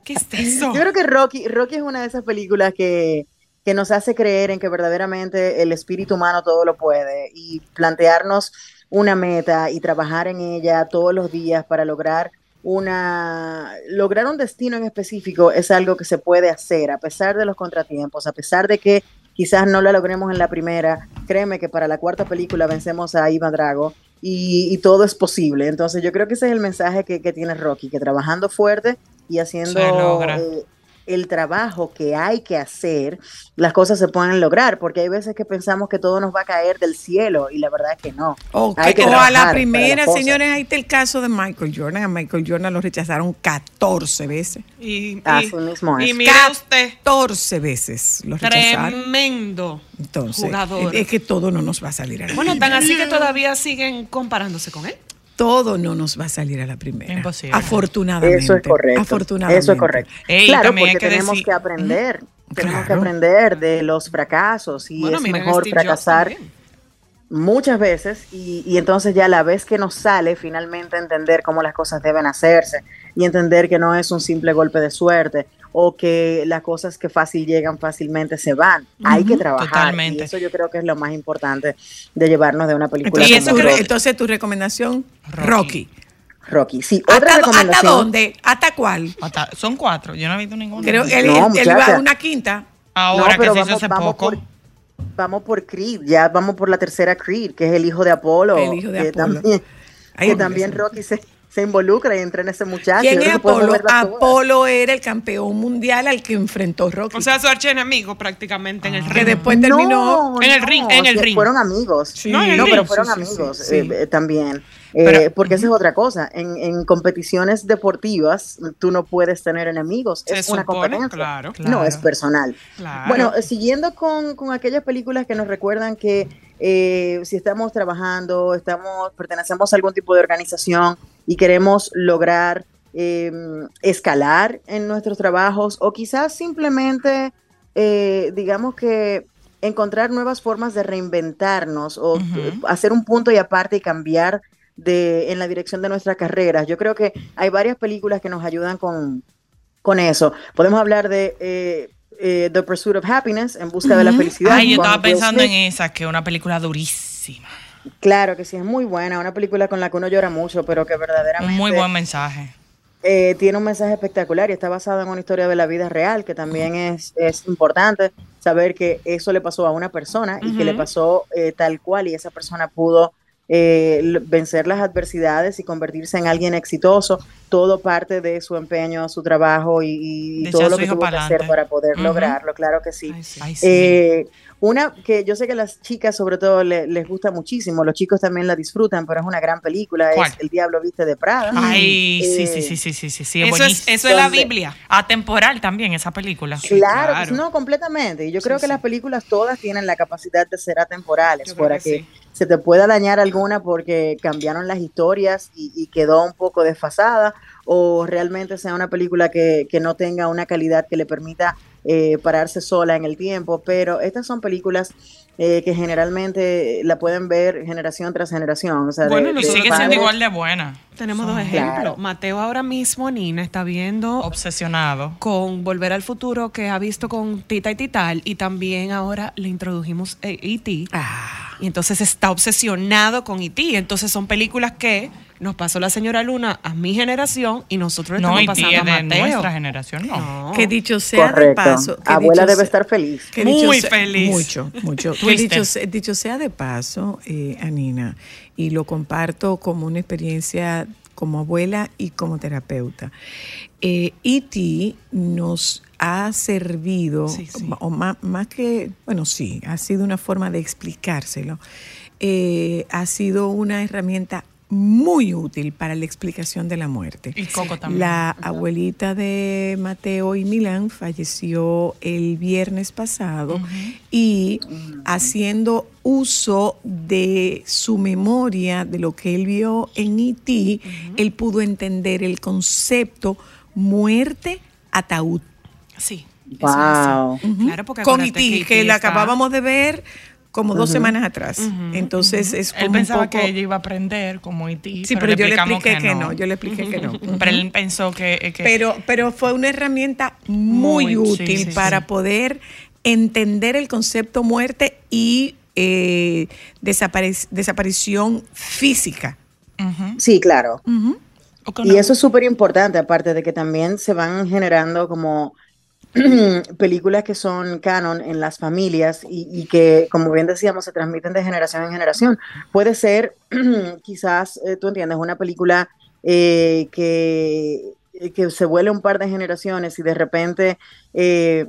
¿Qué es eso? Yo creo que Rocky, Rocky es una de esas películas que, que nos hace creer en que verdaderamente el espíritu humano todo lo puede y plantearnos una meta y trabajar en ella todos los días para lograr una lograr un destino en específico es algo que se puede hacer a pesar de los contratiempos, a pesar de que quizás no la logremos en la primera. Créeme que para la cuarta película vencemos a Iván Drago y, y todo es posible. Entonces yo creo que ese es el mensaje que, que tiene Rocky, que trabajando fuerte y haciendo Se logra. eh, el trabajo que hay que hacer, las cosas se pueden lograr, porque hay veces que pensamos que todo nos va a caer del cielo y la verdad es que no. O, Hay que o a la primera, señores, ahí está el caso de Michael Jordan. A Michael Jordan lo rechazaron 14 veces. Y, y- mismo es. y mire usted, 14 veces lo rechazaron. tremendo Entonces, jugador. es es que todo no nos va a salir a la Bueno, tan así que todavía siguen comparándose con él. Todo no nos va a salir a la primera. Imposible. Afortunadamente. Eso es correcto. Afortunadamente. Eso es correcto. Ey, claro, hay porque que tenemos decir- que aprender. Tenemos que aprender de los fracasos y Bueno, es mejor fracasar también. Muchas veces y, y entonces ya la vez que nos sale finalmente entender cómo las cosas deben hacerse y entender que no es un simple golpe de suerte o que las cosas que fácil llegan fácilmente se van. Hay que trabajar totalmente. y eso yo creo que es lo más importante de llevarnos de una película Entonces, como tu, re- Rocky. entonces, tu recomendación, Rocky. Rocky. Rocky. Sí, ¿Hasta, otra ¿Hasta recomendación. dónde? ¿Hasta cuál? Hasta- son cuatro, yo no he visto ninguno. Creo que él, No, él- a una quinta. Ahora No, pero que se hizo vamos, hace vamos poco. por vamos por Creed, ya vamos por la tercera Creed, que es el hijo de Apolo. El hijo de que Apolo. También, Ay, que también. Rocky se, se involucra y entra en ese muchacho. ¿Quién es que Apolo? Apolo era el campeón mundial al que enfrentó Rocky. O sea, su archienemigo prácticamente en el que ring. después terminó. En el ring, en el ring. Fueron amigos. Sí. No, pero fueron Sí, sí, sí, amigos sí. eh, eh, también. Eh, Pero- porque esa es otra cosa. En, en competiciones deportivas, tú no puedes tener enemigos. Se es una competencia. claro. No es personal. Claro. Bueno, eh, siguiendo con, con aquellas películas que nos recuerdan que eh, si estamos trabajando, estamos, pertenecemos a algún tipo de organización y queremos lograr eh, escalar en nuestros trabajos o quizás simplemente, eh, digamos que encontrar nuevas formas de reinventarnos o eh, hacer un punto y aparte y cambiar de, en la dirección de nuestras carreras. Yo creo que hay varias películas que nos ayudan con, con eso. Podemos hablar de eh, The Pursuit of Happiness, En Busca de la Felicidad. Ay, yo estaba pensando en esa, que es una película durísima. Claro que sí, es muy buena, una película con la que uno llora mucho, pero que verdaderamente Un muy buen mensaje. eh, tiene un mensaje espectacular y está basada en una historia de la vida real, que también es, es importante saber que eso le pasó a una persona y que le pasó eh, tal cual y esa persona pudo eh, vencer las adversidades y convertirse en alguien exitoso, todo parte de su empeño, su trabajo y, todo lo que tuvo que hacer para poder lograrlo, claro que sí. Ay, sí. Ay, sí. Eh, una que yo sé que las chicas sobre todo le- les gusta muchísimo, los chicos también la disfrutan, pero es una gran película, ¿Cuál? es El Diablo Viste de Prada. Ay, sí, Eh, sí, sí, sí, sí, sí, sí, es eso, es, eso es la Biblia. Atemporal también esa película. Claro, claro. pues no, completamente. Y yo Sí, creo que sí. las películas todas tienen la capacidad de ser atemporales, para que que, sí. se te pueda dañar alguna porque cambiaron las historias y, y quedó un poco desfasada, o realmente sea una película que, que no tenga una calidad que le permita eh, pararse sola en el tiempo. Pero estas son películas eh, que generalmente la pueden ver generación tras generación. O sea, Bueno, de- y de sigue siendo igual de buena. Tenemos Son dos ejemplos. Claro. Mateo ahora mismo, Nina, está viendo Obsesionado. con Volver al Futuro que ha visto con Tita y Tital y también ahora le introdujimos eh, E.T. Ah, Y entonces está obsesionado con E.T. Entonces son películas que nos pasó la señora Luna a mi generación y nosotros No, estamos y pasando a Mateo. nuestra generación, no. No. que dicho sea de paso. Abuela debe sea- estar feliz. que Muy sea- feliz. Mucho, mucho. Que dicho, se- dicho sea de paso, eh, Anina, y lo comparto como una experiencia como abuela y como terapeuta. Eh, E.T. nos ha servido, Sí, sí. o más, más que, bueno, sí, ha sido una forma de explicárselo. Eh, ha sido una herramienta muy útil para la explicación de la muerte. Y Coco también. La abuelita de Mateo y Milán falleció el viernes pasado y haciendo uso de su memoria, de lo que él vio en IT, él pudo entender el concepto muerte, ataúd. Sí. Wow. así. Claro, porque Con acuérdate IT, E.T. que la está- acabábamos de ver como dos semanas atrás. Entonces es como Él pensaba un poco... que ella iba a aprender como Haití. Sí, pero, yo le expliqué que no. yo le expliqué que no. Pero él pensó que, que Pero, pero fue una herramienta muy, útil sí, para sí. poder entender el concepto muerte y eh, desaparición física. Sí, claro. Y no. eso es súper importante, aparte de que también se van generando como películas que son canon en las familias y, que, como bien decíamos, se transmiten de generación en generación. Puede ser, quizás, eh, tú entiendes, una película eh, que, que se vuele un par de generaciones y de repente eh,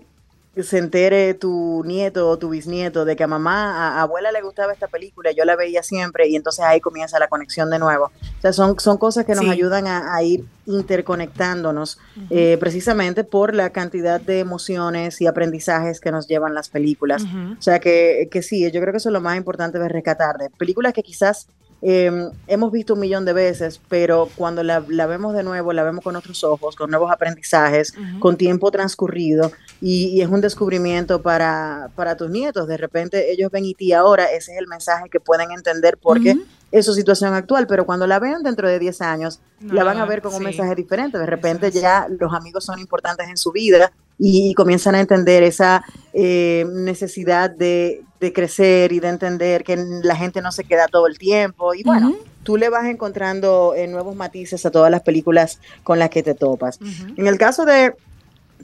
se entere tu nieto o tu bisnieto de que a mamá, a, a abuela le gustaba esta película, yo la veía siempre y entonces ahí comienza la conexión de nuevo. O sea, son, son cosas que nos Sí. ayudan a, a ir interconectándonos eh, precisamente por la cantidad de emociones y aprendizajes que nos llevan las películas. O sea que, que sí, yo creo que eso es lo más importante de rescatar, de películas que quizás eh, hemos visto un millón de veces, pero cuando la, la vemos de nuevo, la vemos con otros ojos, con nuevos aprendizajes, Ujú. con tiempo transcurrido, y, y es un descubrimiento para, para tus nietos. De repente ellos ven y ti ahora, ese es el mensaje que pueden entender porque Ujú. es su situación actual, pero cuando la vean dentro de 10 años, No, la van a ver con un sí. mensaje diferente. De repente ya los amigos son importantes en su vida y, y comienzan a entender esa eh, necesidad de, de crecer y de entender que la gente no se queda todo el tiempo. Y bueno, tú le vas encontrando eh, nuevos matices a todas las películas con las que te topas. En el caso de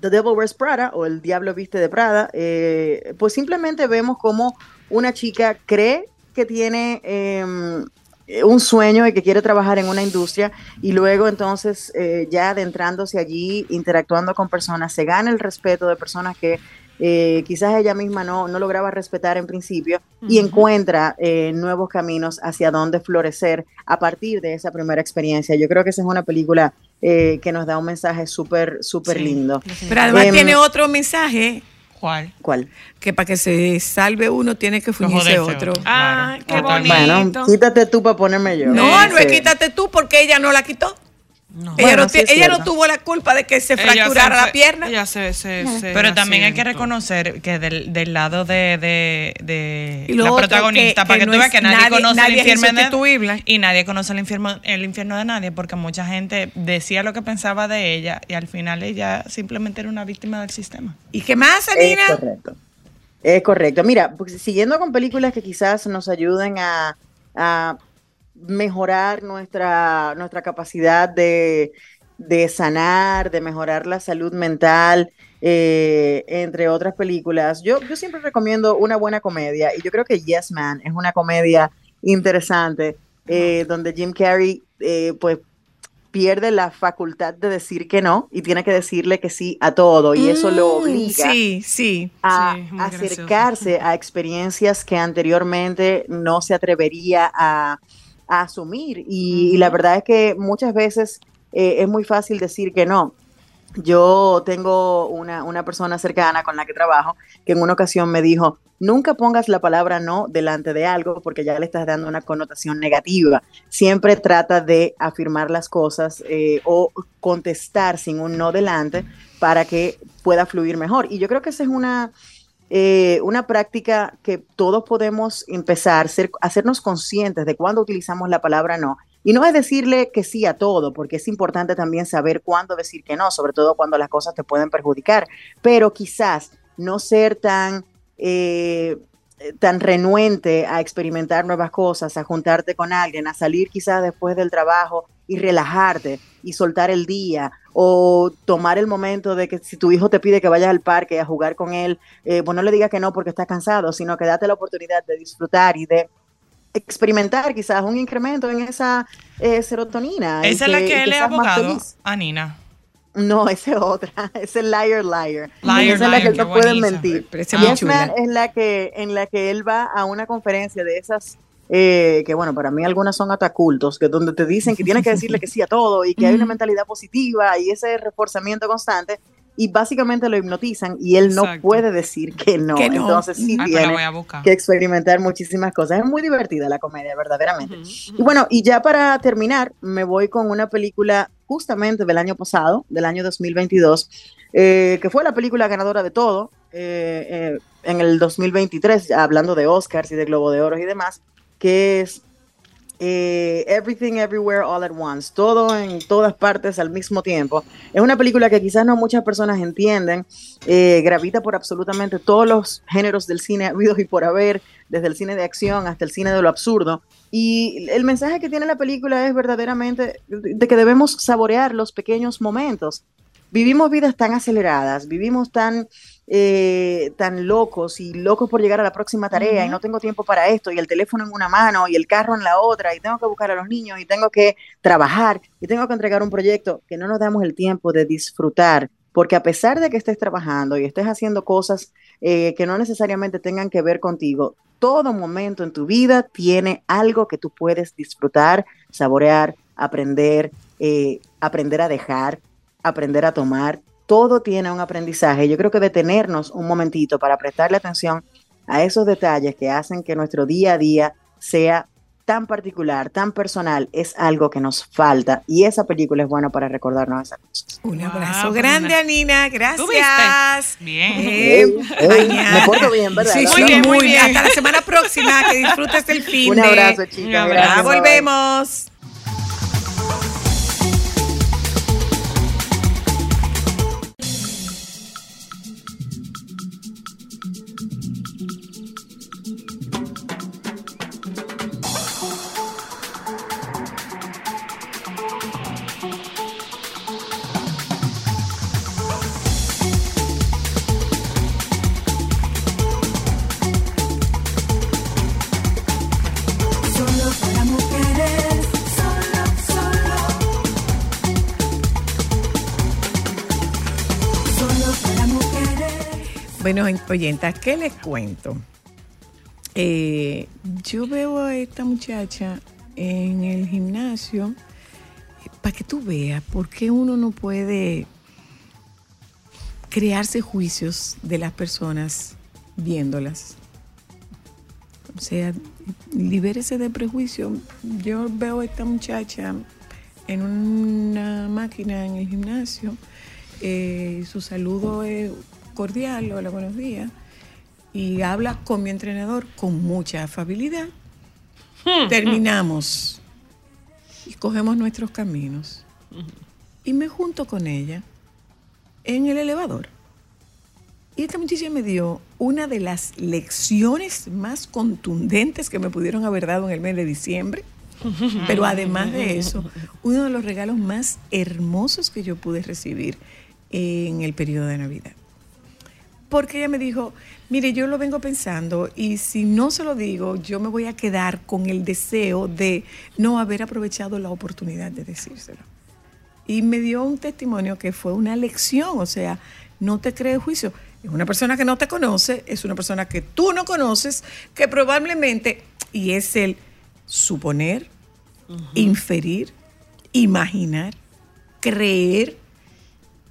The Devil Wears Prada o El Diablo Viste de Prada, eh, pues simplemente vemos como una chica cree que tiene em, eh, un sueño y que quiere trabajar en una industria y luego entonces eh, ya adentrándose allí, interactuando con personas, se gana el respeto de personas que eh, quizás ella misma no, no lograba respetar en principio y encuentra eh, nuevos caminos hacia donde florecer a partir de esa primera experiencia. Yo creo que esa es una película eh, que nos da un mensaje súper, súper Sí, lindo. Pero además Em, tiene otro mensaje ¿Cuál? ¿Cuál? que para que se salve uno tiene que joderse otro. Ah, Claro, qué bonito. Bueno, quítate tú para ponerme yo. No, no es Sí. quítate tú porque ella no la quitó. No. ella Bueno, no, sí ti- es ella no cierto. tuvo la culpa de que se Ella fracturara se la pierna. Ella se, se, se Pero también hay que reconocer que del, del lado de, la protagonista, que- para que que, no tú veas es- que nadie, nadie- conoce nadie el es infierno de y nadie conoce el infierno, el infierno de nadie, porque mucha gente decía lo que pensaba de ella y al final ella simplemente era una víctima del sistema. ¿Y qué más, Es Anina? correcto. Es correcto. Mira, pues, siguiendo con películas que quizás nos ayuden a, a mejorar nuestra, nuestra capacidad de, de sanar, de mejorar la salud mental, eh, entre otras películas. Yo, yo siempre recomiendo una buena comedia y yo creo que Yes Man es una comedia interesante eh, donde Jim Carrey eh, pues pierde la facultad de decir que no y tiene que decirle que sí a todo y eso lo Mm, obliga Sí, sí. a Sí, muy gracioso. acercarse a experiencias que anteriormente no se atrevería a, a asumir. Y, y la verdad es que muchas veces eh, es muy fácil decir que no. Yo tengo una, una persona cercana con la que trabajo que en una ocasión me dijo, nunca pongas la palabra no delante de algo porque ya le estás dando una connotación negativa. Siempre trata de afirmar las cosas eh, o contestar sin un no delante para que pueda fluir mejor. Y yo creo que esa es una, eh, una práctica que todos podemos empezar, ser, hacernos conscientes de cuándo utilizamos la palabra no. Y no es decirle que sí a todo, porque es importante también saber cuándo decir que no, sobre todo cuando las cosas te pueden perjudicar, pero quizás no ser tan... eh, tan renuente a experimentar nuevas cosas, a juntarte con alguien, a salir quizás después del trabajo y relajarte y soltar el día o tomar el momento de que si tu hijo te pide que vayas al parque a jugar con él, eh, pues no le digas que no porque estás cansado, sino que date la oportunidad de disfrutar y de experimentar quizás un incremento en esa eh, serotonina. Esa es la que él es abogado, feliz. Anina. No, esa es otra, es el liar liar. Liar, esa es la que liar, él no puede mentir. Yes Man es la que en la que él va a una conferencia de esas eh, que bueno, para mí algunas son hasta cultos, que donde te dicen que tienes que decirle que sí a todo y que hay una mentalidad positiva y ese reforzamiento constante y básicamente lo hipnotizan y él no Exacto. puede decir que no. Que no. Entonces sí Ay, tiene que experimentar muchísimas cosas. Es muy divertida la comedia, verdaderamente. Ujú, Y ujú. bueno, y ya para terminar, me voy con una película justamente del año pasado, del año 2022, eh, que fue la película ganadora de todo eh, eh, en el 2023, hablando de Oscars y de Globo de Oro y demás, que es eh, Everything Everywhere All at Once, todo en todas partes al mismo tiempo. Es una película que quizás no muchas personas entienden, eh, gravita por absolutamente todos los géneros del cine habidos y por haber, desde el cine de acción hasta el cine de lo absurdo. Y el mensaje que tiene la película es verdaderamente de que debemos saborear los pequeños momentos. Vivimos vidas tan aceleradas, vivimos tan eh, tan locos y locos por llegar a la próxima tarea y no tengo tiempo para esto y el teléfono en una mano y el carro en la otra y tengo que buscar a los niños y tengo que trabajar y tengo que entregar un proyecto que no nos damos el tiempo de disfrutar porque a pesar de que estés trabajando y estés haciendo cosas eh, que no necesariamente tengan que ver contigo, todo momento en tu vida tiene algo que tú puedes disfrutar, saborear, aprender, eh, aprender a dejar, aprender a tomar todo tiene un aprendizaje. Yo creo que detenernos un momentito para prestarle atención a esos detalles que hacen que nuestro día a día sea tan particular, tan personal, es algo que nos falta. Y esa película es buena para recordarnos esas cosas. Un abrazo pues grande, una- Anina. ¿Tú Gracias. Bien. Eh, mañana. me porto bien, ¿verdad? Sí, Muy sí, bien, muy muy bien. bien. Hasta la semana próxima. Que disfrutes el fin Un de- abrazo, Un chicas. abrazo. Ya gracias, bye, bye. volvemos. Oyentas, ¿qué les cuento? Eh, yo veo a esta muchacha en el gimnasio para que tú veas por qué uno no puede crearse juicios de las personas viéndolas. O sea, libérese de prejuicio. Yo veo a esta muchacha en una máquina en el gimnasio. eh, su saludo es cordial, hola, buenos días. Y habla con mi entrenador con mucha afabilidad. Terminamos y cogemos nuestros caminos. Y me junto con ella en el elevador. Y esta muchacha me dio una de las lecciones más contundentes que me pudieron haber dado en el mes de diciembre. Pero además de eso, uno de los regalos más hermosos que yo pude recibir en el periodo de Navidad. Porque ella me dijo, mire, yo lo vengo pensando y si no se lo digo, yo me voy a quedar con el deseo de no haber aprovechado la oportunidad de decírselo. Y me dio un testimonio que fue una lección, o sea, no te crees juicio. Es una persona que no te conoce, es una persona que tú no conoces, que probablemente, y es el suponer, inferir, imaginar, creer.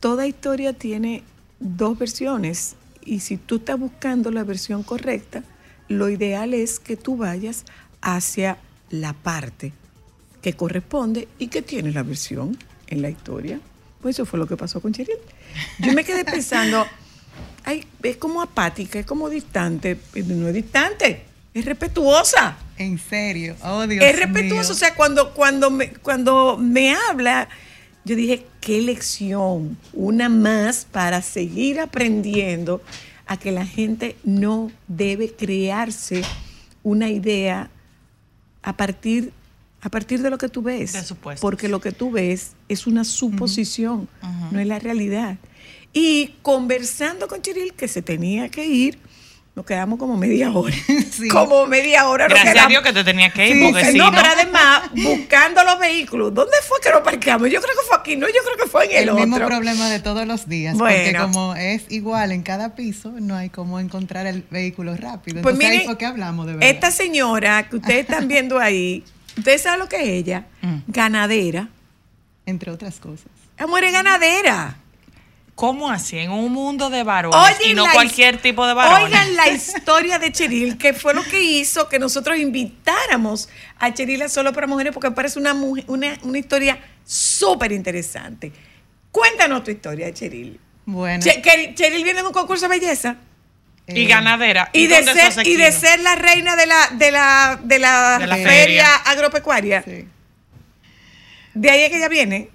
Toda historia tiene dos versiones y si tú estás buscando la versión correcta, lo ideal es que tú vayas hacia la parte que corresponde y que tiene la versión en la historia. Pues eso fue lo que pasó con Cheryl. Yo me quedé pensando, ay, es como apática, es como distante. Pero No es distante, es respetuosa. En serio. Oh, Dios es respetuosa. mío. O sea, cuando, cuando, me, cuando me habla, yo dije, qué lección, una más para seguir aprendiendo a que la gente no debe crearse una idea a partir, a partir de lo que tú ves. Porque lo que tú ves es una suposición, no es la realidad. Y conversando con Chiril, que se tenía que ir, nos quedamos como media hora. Sí. Como media hora. nos Gracias a quedamos. Dios que te tenía que ir, Sí, porque sí, no, no. pero además, buscando los vehículos. ¿Dónde fue que nos parqueamos? Yo creo que fue aquí, no, yo creo que fue en el, el mismo otro. problema de todos los días. Porque Bueno. como es igual en cada piso, no hay cómo encontrar el vehículo rápido. Pues Entonces ahí miren, fue que hablamos de verdad. esta señora que ustedes están viendo ahí, ¿ustedes saben lo que es ella? Mm. Ganadera. Entre otras cosas. Es ganadera. ¿Cómo así? En un mundo de varones Oigan y no cualquier tipo de varones. Oigan la historia de Cheryl, que fue lo que hizo que nosotros invitáramos a Cheryl a Solo para Mujeres, porque parece una, una, una historia súper interesante. Cuéntanos tu historia, Cheryl. Bueno, Che- que- Cheryl viene de un concurso de belleza. Y Eh, ganadera. Y de, ser, hace y de quino? ser la reina de la, de la, de la, De la feria, feria. agropecuaria. sí. De ahí es que ella viene.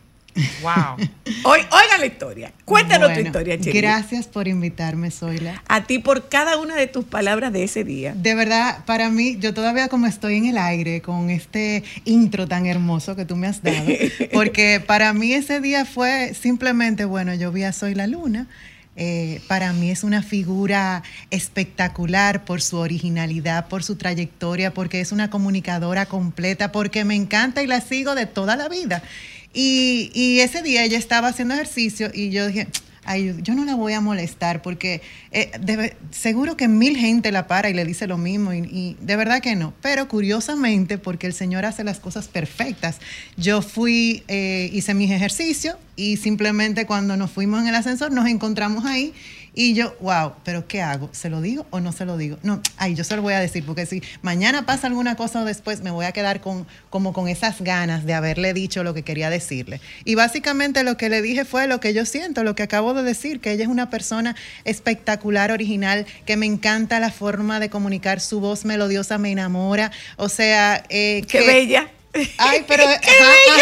Wow. Hoy, oigan la historia. Cuéntanos tu historia, Cheli. Gracias por invitarme, Zoila. A ti por cada una de tus palabras de ese día. De verdad, para mí, yo todavía como estoy en el aire con este intro tan hermoso que tú me has dado, porque para mí ese día fue simplemente, bueno, yo vi a Soy la Luna. eh, para mí es una figura espectacular por su originalidad, por su trayectoria, porque es una comunicadora completa, porque me encanta y la sigo de toda la vida. Y, ese día ella estaba haciendo ejercicio y yo dije, ay, yo no la voy a molestar porque eh, seguro que mil gente la para y le dice lo mismo y, y de verdad que no. Pero curiosamente, porque el Señor hace las cosas perfectas, yo fui, eh, hice mis ejercicios y simplemente cuando nos fuimos en el ascensor nos encontramos ahí y yo, wow, pero ¿qué hago? ¿Se lo digo o no se lo digo? No, ay, yo se lo voy a decir porque si mañana pasa alguna cosa o después me voy a quedar con, como con esas ganas de haberle dicho lo que quería decirle. Y básicamente lo que le dije fue lo que yo siento, lo que acabo de decir, que ella es una persona espectacular, original, que me encanta la forma de comunicar, su voz melodiosa me enamora. O sea, eh, Qué que- bella. Ay, pero, ajá,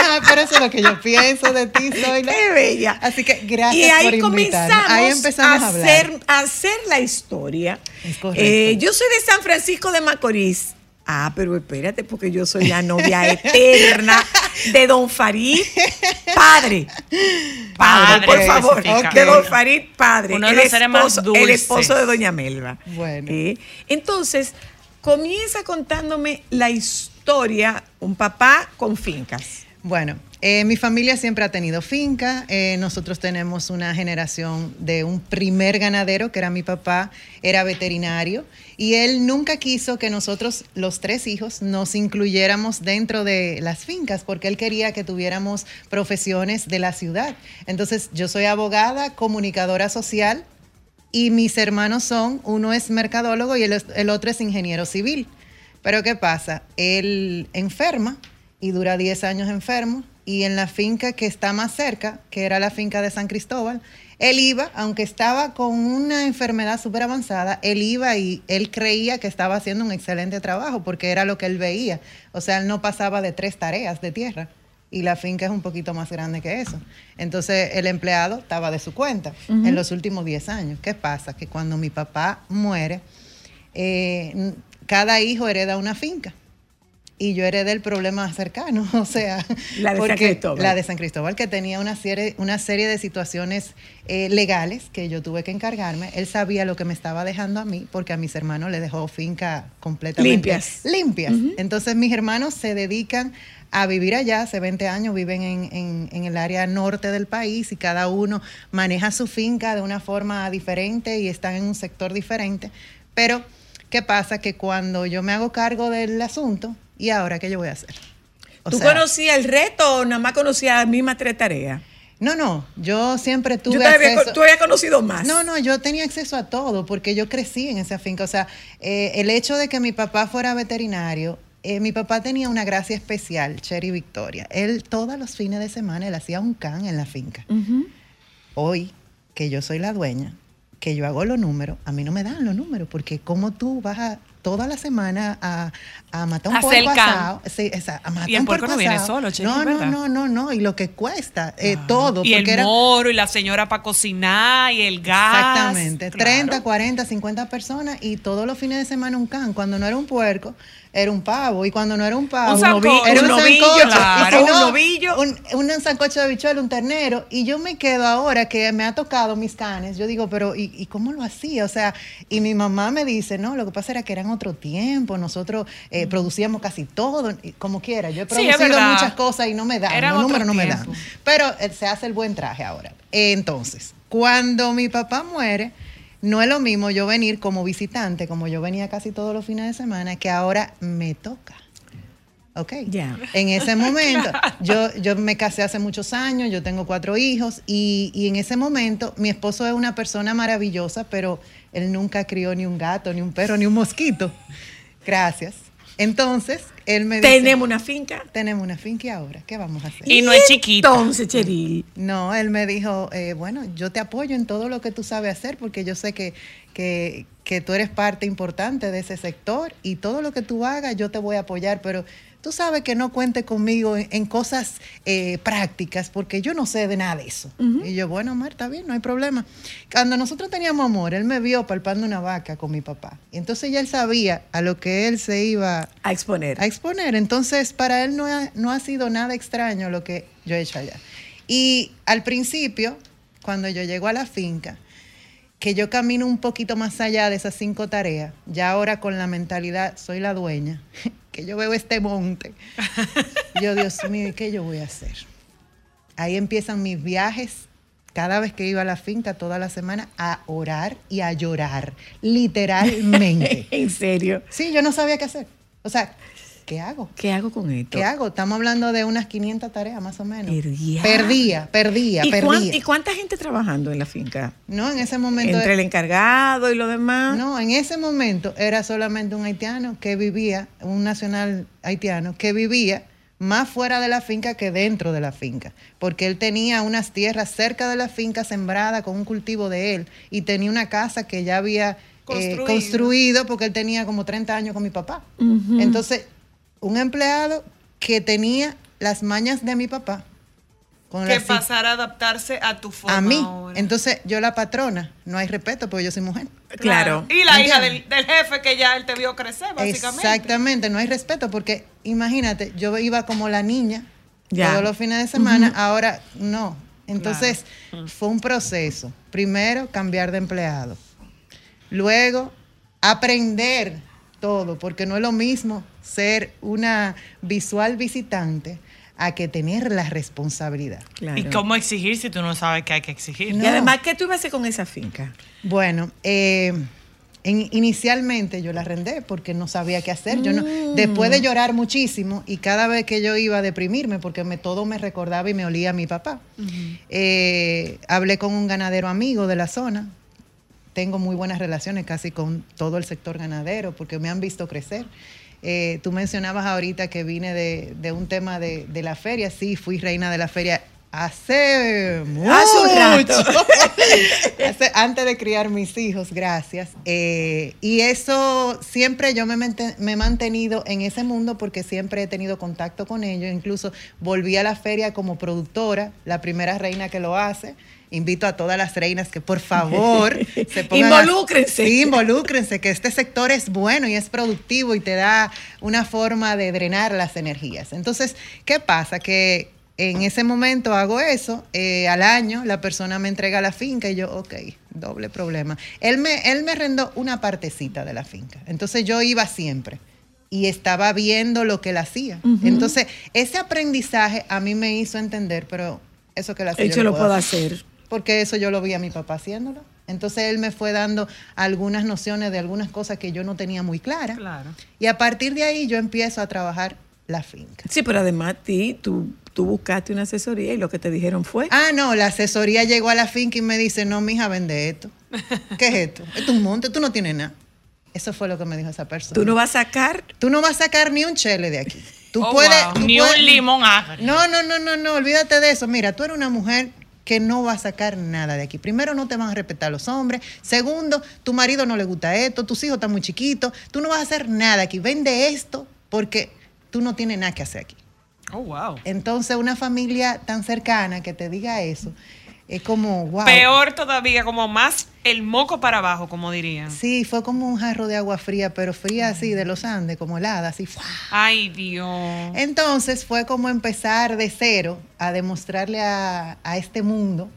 ajá, pero eso es lo que yo pienso de ti, soy Qué bella. Así que gracias y ahí por invitarme. comenzamos, Ahí empezamos a, hacer, a hacer la historia. Es correcto. Eh, yo soy de San Francisco de Macorís. Ah, pero espérate, porque yo soy la novia eterna de Don Farid, padre. Padre, Padre, por favor. especifica. De Don Farid, padre. Uno de el, los seres más esposo, el esposo de Doña Melba. Bueno. Eh, entonces, comienza contándome la historia, un papá con fincas. Bueno, eh, mi familia siempre ha tenido finca. eh, nosotros tenemos una generación de un primer ganadero, que era mi papá, era veterinario, y él nunca quiso que nosotros, los tres hijos, nos incluyéramos dentro de las fincas, porque él quería que tuviéramos profesiones de la ciudad. Entonces, yo soy abogada, comunicadora social, y mis hermanos son, uno es mercadólogo y el otro es ingeniero civil. Pero ¿qué pasa? Él enferma y dura 10 años enfermo y en la finca que está más cerca, que era la finca de San Cristóbal, él iba, aunque estaba con una enfermedad súper avanzada, él iba y él creía que estaba haciendo un excelente trabajo porque era lo que él veía. O sea, él no pasaba de tres tareas de tierra y la finca es un poquito más grande que eso. Entonces el empleado estaba de su cuenta en los últimos 10 años. ¿Qué pasa? Que cuando mi papá muere, eh, cada hijo hereda una finca. Y yo heredé el problema más cercano, o sea, La de San Cristóbal. la de San Cristóbal, que tenía una serie, una serie de situaciones eh, legales que yo tuve que encargarme. Él sabía lo que me estaba dejando a mí, porque a mis hermanos le dejó finca completamente Limpias. limpias. Entonces mis hermanos se dedican a vivir allá, hace 20 años viven en, en- en el área norte del país y cada uno maneja su finca de una forma diferente y están en un sector diferente. Pero, ¿qué pasa? Que cuando yo me hago cargo del asunto, ¿y ahora qué yo voy a hacer? O ¿Tú sea, conocías el reto o nada más conocías las mismas tres tareas? No, no, yo siempre tuve Yo había, acceso- tú habías conocido más. No, no, yo tenía acceso a todo porque yo crecí en esa finca. O sea, eh, el hecho de que mi papá fuera veterinario, eh, mi papá tenía una gracia especial, Cherry Victoria. Él todos los fines de semana él hacía un can en la finca. Hoy, que yo soy la dueña, que yo hago los números, a mí no me dan los números porque como tú vas a toda la semana a, a matar un puerco asado. Sí, esa- a matar Y el un puerco no viene solo, Cherry, No, no, no, no, no. Y lo que cuesta, eh, todo. Y el era- moro y la señora para cocinar y el gas. Exactamente, Claro. 30, 40, 50 personas y todos los fines de semana un can. Cuando no era un puerco, era un pavo. Y cuando no era un pavo, Un sancocho. era un, Un novillo, sancocho. claro. Y si no, Un novillo. Un, un sancocho de bichuelo, un ternero. Y yo me quedo ahora que me ha tocado mis canes. Yo digo, pero ¿y, y cómo lo hacía? O sea, y mi mamá me dice, no, lo que pasa era que era en otro tiempo. Nosotros eh, producíamos casi todo, como quiera. Yo he producido muchas cosas y no me dan. Eran Los números no me dan. Pero eh, se hace el buen traje ahora. Entonces, cuando mi papá muere, no es lo mismo yo venir como visitante, como yo venía casi todos los fines de semana, que ahora me toca. ¿Ok? Ya. En ese momento, yo, yo me casé hace muchos años, yo tengo cuatro hijos y, y en ese momento mi esposo es una persona maravillosa, pero él nunca crió ni un gato, ni un perro, ni un mosquito. Gracias. Entonces, él me dice, Tenemos una finca. tenemos una finca y ahora, ¿qué vamos a hacer? Y no es chiquita. Entonces, Cheril. No, él me dijo, eh, bueno, yo te apoyo en todo lo que tú sabes hacer porque yo sé que, que, que tú eres parte importante de ese sector y todo lo que tú hagas yo te voy a apoyar, pero tú sabes que no cuente conmigo en, en cosas eh, prácticas porque yo no sé de nada de eso. Y yo, bueno, Mar, está bien, no hay problema. Cuando nosotros teníamos amor, él me vio palpando una vaca con mi papá. Y entonces ya él sabía a lo que él se iba A exponer. a exponer. Entonces, para él no ha, no ha sido nada extraño lo que yo he hecho allá. Y al principio, cuando yo llego a la finca, que yo camino un poquito más allá de esas cinco tareas, ya ahora con la mentalidad, soy la dueña, que yo veo este monte. Yo, Dios mío, ¿y qué yo voy a hacer? Ahí empiezan mis viajes. Cada vez que iba a la finca, toda la semana, a orar y a llorar, literalmente. en serio. Sí, yo no sabía qué hacer. O sea, ¿qué hago? ¿Qué hago con esto? ¿Qué hago? Estamos hablando de unas 500 tareas más o menos. Perdía. Perdía, perdía, ¿Y, cuán- perdía. y cuánta gente trabajando en la finca? No, en ese momento. Entre el encargado y lo demás. No, en ese momento era solamente un haitiano que vivía, un nacional haitiano que vivía más fuera de la finca que dentro de la finca, porque él tenía unas tierras cerca de la finca sembrada con un cultivo de él y tenía una casa que ya había eh, Construido. construido porque él tenía como 30 años con mi papá. Entonces, un empleado que tenía las mañas de mi papá. Con Que pasara a adaptarse a tu forma a mí. ahora. Entonces, yo la patrona, no hay respeto porque yo soy mujer. Claro. Y la hija del, del jefe que ya él te vio crecer, básicamente. Exactamente, no hay respeto porque imagínate, yo iba como la niña Ya. todos los fines de semana, ahora no. Entonces fue un proceso. Primero, cambiar de empleado. Luego, aprender todo, porque no es lo mismo ser una visual visitante a que tener la responsabilidad. Claro. ¿Y cómo exigir si tú no sabes que hay que exigir? Y además, ¿qué tú ibas a hacer con esa finca? Bueno, eh, en- inicialmente yo la arrendé porque no sabía qué hacer. Yo no, después de llorar muchísimo y cada vez que yo iba a deprimirme porque me, todo me recordaba y me olía a mi papá, eh, hablé con un ganadero amigo de la zona. Tengo muy buenas relaciones casi con todo el sector ganadero porque me han visto crecer. Eh, tú mencionabas ahorita que vine de, de un tema de, de la feria. Sí, fui reina de la feria hace mucho. Hace antes de criar mis hijos, gracias. Eh, y eso siempre yo me, me he mantenido en ese mundo porque siempre he tenido contacto con ellos. Incluso volví a la feria como productora, la primera reina que lo hace. Invito a todas las reinas que por favor se pongan a- Involúcrense. Sí, involúcrense, que este sector es bueno y es productivo y te da una forma de drenar las energías. Entonces, ¿qué pasa? Que en ese momento hago eso, eh, al año la persona me entrega la finca y yo, ok, doble problema. Él me, él me arrendó una partecita de la finca, entonces yo iba siempre y estaba viendo lo que él hacía. Entonces, ese aprendizaje a mí me hizo entender, pero eso que él hacía. Yo lo puedo hacer. Porque eso yo lo vi a mi papá haciéndolo. Entonces él me fue dando algunas nociones de algunas cosas que yo no tenía muy claras. Claro. Y a partir de ahí yo empiezo a trabajar la finca. Sí, pero además ti, tú, tú buscaste una asesoría y lo que te dijeron fue. Ah, no, la asesoría llegó a la finca y me dice, no, mija, vende esto. ¿Qué es esto? Esto es un monte, tú no tienes nada. Eso fue lo que me dijo esa persona. Tú no vas a sacar. Tú no vas a sacar ni un chele de aquí. Tú Oh, puedes... wow. tú Ni puedes- un limón agrio. No, no, no, no, no, olvídate de eso. Mira, tú eres una mujer que no va a sacar nada de aquí. Primero, no te van a respetar los hombres. Segundo, tu marido no le gusta esto, tus hijos están muy chiquitos. Tú no vas a hacer nada aquí. Vende esto porque tú no tienes nada que hacer aquí. Oh, wow. Entonces, una familia tan cercana que te diga eso, es como, wow. Peor todavía, como más el moco para abajo, como dirían. Sí, fue como un jarro de agua fría, pero fría así, de los Andes, como helada, así. ¡fua! Ay, Dios. Entonces fue como empezar de cero a demostrarle a, a este mundo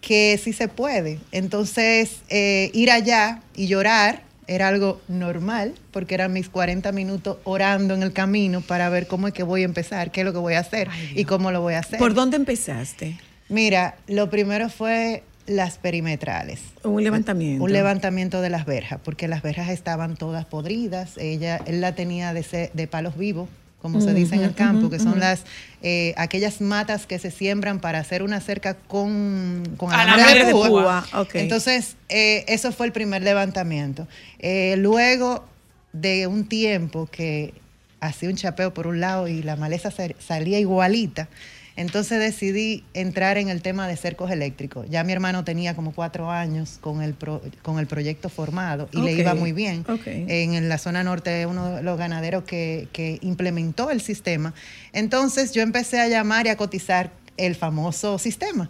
que sí se puede. Entonces eh, ir allá y llorar era algo normal, porque eran mis 40 minutos orando en el camino para ver cómo es que voy a empezar, qué es lo que voy a hacer y cómo lo voy a hacer. ¿Por dónde empezaste? Mira, lo primero fue las perimetrales. Un levantamiento. Un levantamiento de las verjas, porque las verjas estaban todas podridas. Ella, él la tenía de, de palos vivos, como se dice en el campo, que son las eh, aquellas matas que se siembran para hacer una cerca con, con Alambre de de púa. Entonces, eh, eso fue el primer levantamiento. Eh, luego de un tiempo que hacía un chapeo por un lado y la maleza salía igualita. Entonces decidí entrar en el tema de cercos eléctricos. Ya mi hermano tenía como cuatro años con el, pro- con el proyecto formado y le iba muy bien. en la zona norte, uno de los ganaderos que, que implementó el sistema. Entonces yo empecé a llamar y a cotizar el famoso sistema.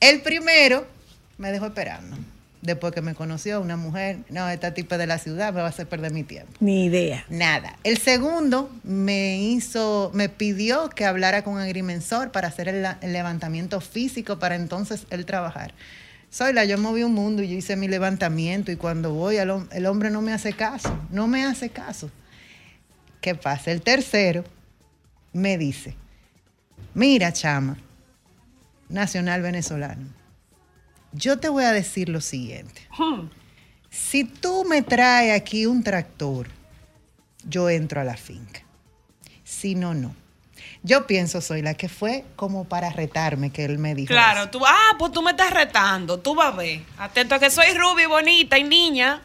El primero me dejó esperando. Después que me conoció una mujer, no, esta tipa de la ciudad me va a hacer perder mi tiempo. Ni idea. Nada. El segundo me hizo, me pidió que hablara con agrimensor para hacer el, levantamiento físico para entonces él trabajar. Soy la, yo moví un mundo y yo hice mi levantamiento y cuando voy el hombre no me hace caso, no me hace caso. ¿Qué pasa? El tercero me dice, mira chama, nacional venezolano, yo te voy a decir lo siguiente. Si tú me traes aquí un tractor, yo entro a la finca. Si no, no. Yo pienso, soy la que fue como para retarme, que él me dijo. Claro, eso. tú, ah, pues tú me estás retando, tú vas a ver. Atento a que soy rubia y bonita y niña,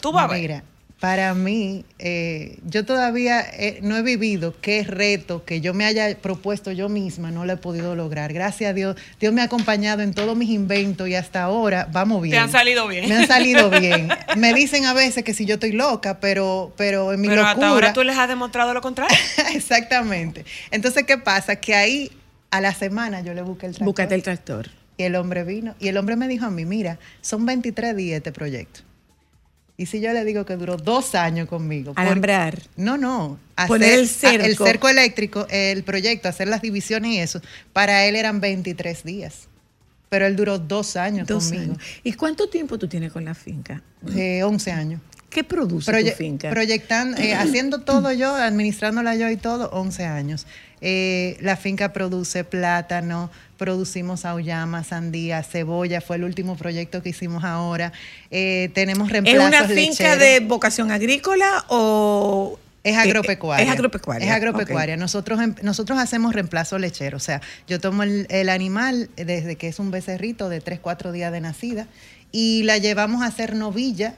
tú vas a ver. Mira, para mí, eh, yo todavía eh, no he vivido qué reto que yo me haya propuesto yo misma, no lo he podido lograr. Gracias a Dios, Dios me ha acompañado en todos mis inventos y hasta ahora vamos bien. han salido bien. Me han salido bien. me dicen a veces que si yo estoy loca, pero, pero en mi Pero locura. hasta ahora tú les has demostrado lo contrario. Exactamente. Entonces, ¿qué pasa? Que ahí a la semana yo le busqué el tractor. Búscate el tractor. Y el hombre vino. Y el hombre me dijo a mí, mira, son 23 días este proyecto. Y si yo le digo que duró dos años conmigo. Alambrar. No, no. Poner el cerco. El cerco eléctrico, el proyecto, hacer las divisiones y eso, para él eran 23 días. Pero él duró dos años Dos conmigo. años. ¿Y cuánto tiempo tú tienes con la finca? Eh, 11 años. ¿Qué produce Proye- tu finca? Proyectando, eh, haciendo todo yo, administrándola yo y todo, 11 años. Eh, la finca produce plátano, producimos auyama, sandía, cebolla, fue el último proyecto que hicimos ahora. Eh, tenemos ¿Es reemplazos una finca lecheros. de vocación agrícola o Es agropecuaria. Es agropecuaria. Es agropecuaria. Nosotros, em- nosotros hacemos reemplazo lechero. O sea, yo tomo el, el animal desde que es un becerrito de 3, 4 días de nacida y la llevamos a hacer novilla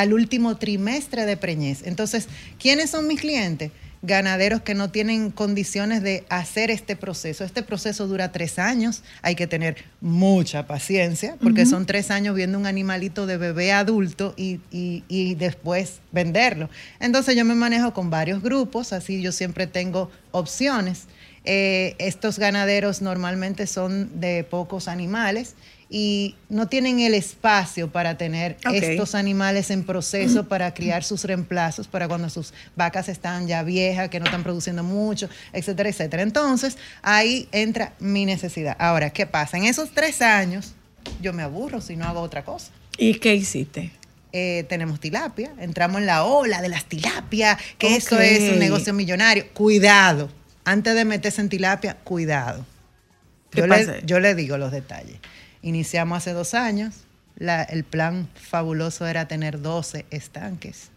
al último trimestre de preñez. Entonces, ¿quiénes son mis clientes? Ganaderos que no tienen condiciones de hacer este proceso. Este proceso dura tres años. Hay que tener mucha paciencia porque son tres años viendo un animalito de bebé adulto y, y- y después venderlo. Entonces yo me manejo con varios grupos, así yo siempre tengo opciones. Eh, estos ganaderos normalmente son de pocos animales y no tienen el espacio para tener estos animales en proceso para criar sus reemplazos para cuando sus vacas están ya viejas, que no están produciendo mucho, etcétera, etcétera. Entonces, ahí entra mi necesidad. Ahora, ¿qué pasa? En esos tres años, yo me aburro si no hago otra cosa. ¿Y qué hiciste? Eh, tenemos tilapia, entramos en la ola de las tilapias, que Ok. eso es un negocio millonario. Cuidado, antes de meterse en tilapia, cuidado. ¿Qué Yo pasa? le, yo le digo los detalles. Iniciamos hace dos años, la- el plan fabuloso era tener 12 estanques.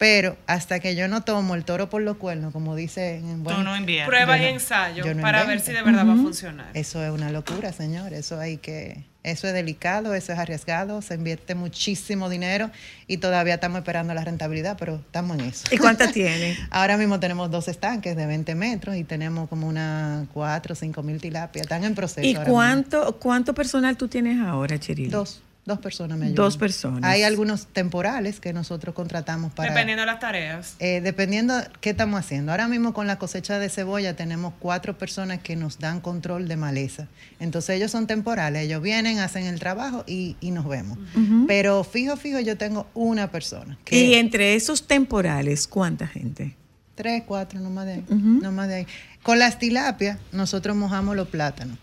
Pero hasta que yo no tomo el toro por los cuernos, como dice en buen- Tú no. Prueba Yo y no- ensayo yo no para ver si de verdad va a funcionar. Eso es una locura, señor. Eso hay que, eso es delicado, eso es arriesgado, se invierte muchísimo dinero y todavía estamos esperando la rentabilidad, pero estamos en eso. ¿Y cuántas tienes? Ahora mismo tenemos dos estanques de 20 metros y tenemos como una 4 o 5 mil tilapias. Están en proceso. ¿Y ahora mismo. cuánto, cuánto personal tú tienes ahora, Cheril? Dos. Dos personas me ayudan. Dos personas. Hay algunos temporales que nosotros contratamos para... Dependiendo de las tareas. Eh, dependiendo qué estamos haciendo. Ahora mismo con la cosecha de cebolla tenemos cuatro personas que nos dan control de maleza. Entonces ellos son temporales, ellos vienen, hacen el trabajo y, y nos vemos. Pero fijo, fijo, yo tengo una persona. Que Y entre esos temporales, ¿cuánta gente? Tres, cuatro, no más de ahí. no más de ahí. Con las tilapias, nosotros mojamos los plátanos.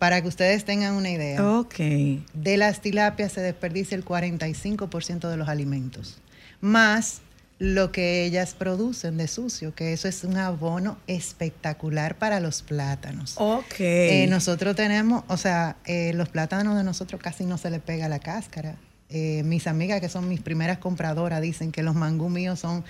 Para que ustedes tengan una idea. De las tilapias se desperdicia el 45% de los alimentos, más lo que ellas producen de sucio, que eso es un abono espectacular para los plátanos. Ok. Eh, nosotros tenemos, o sea, eh, los plátanos de nosotros casi no se le pega la cáscara. Eh, mis amigas que son mis primeras compradoras dicen que los mangú míos son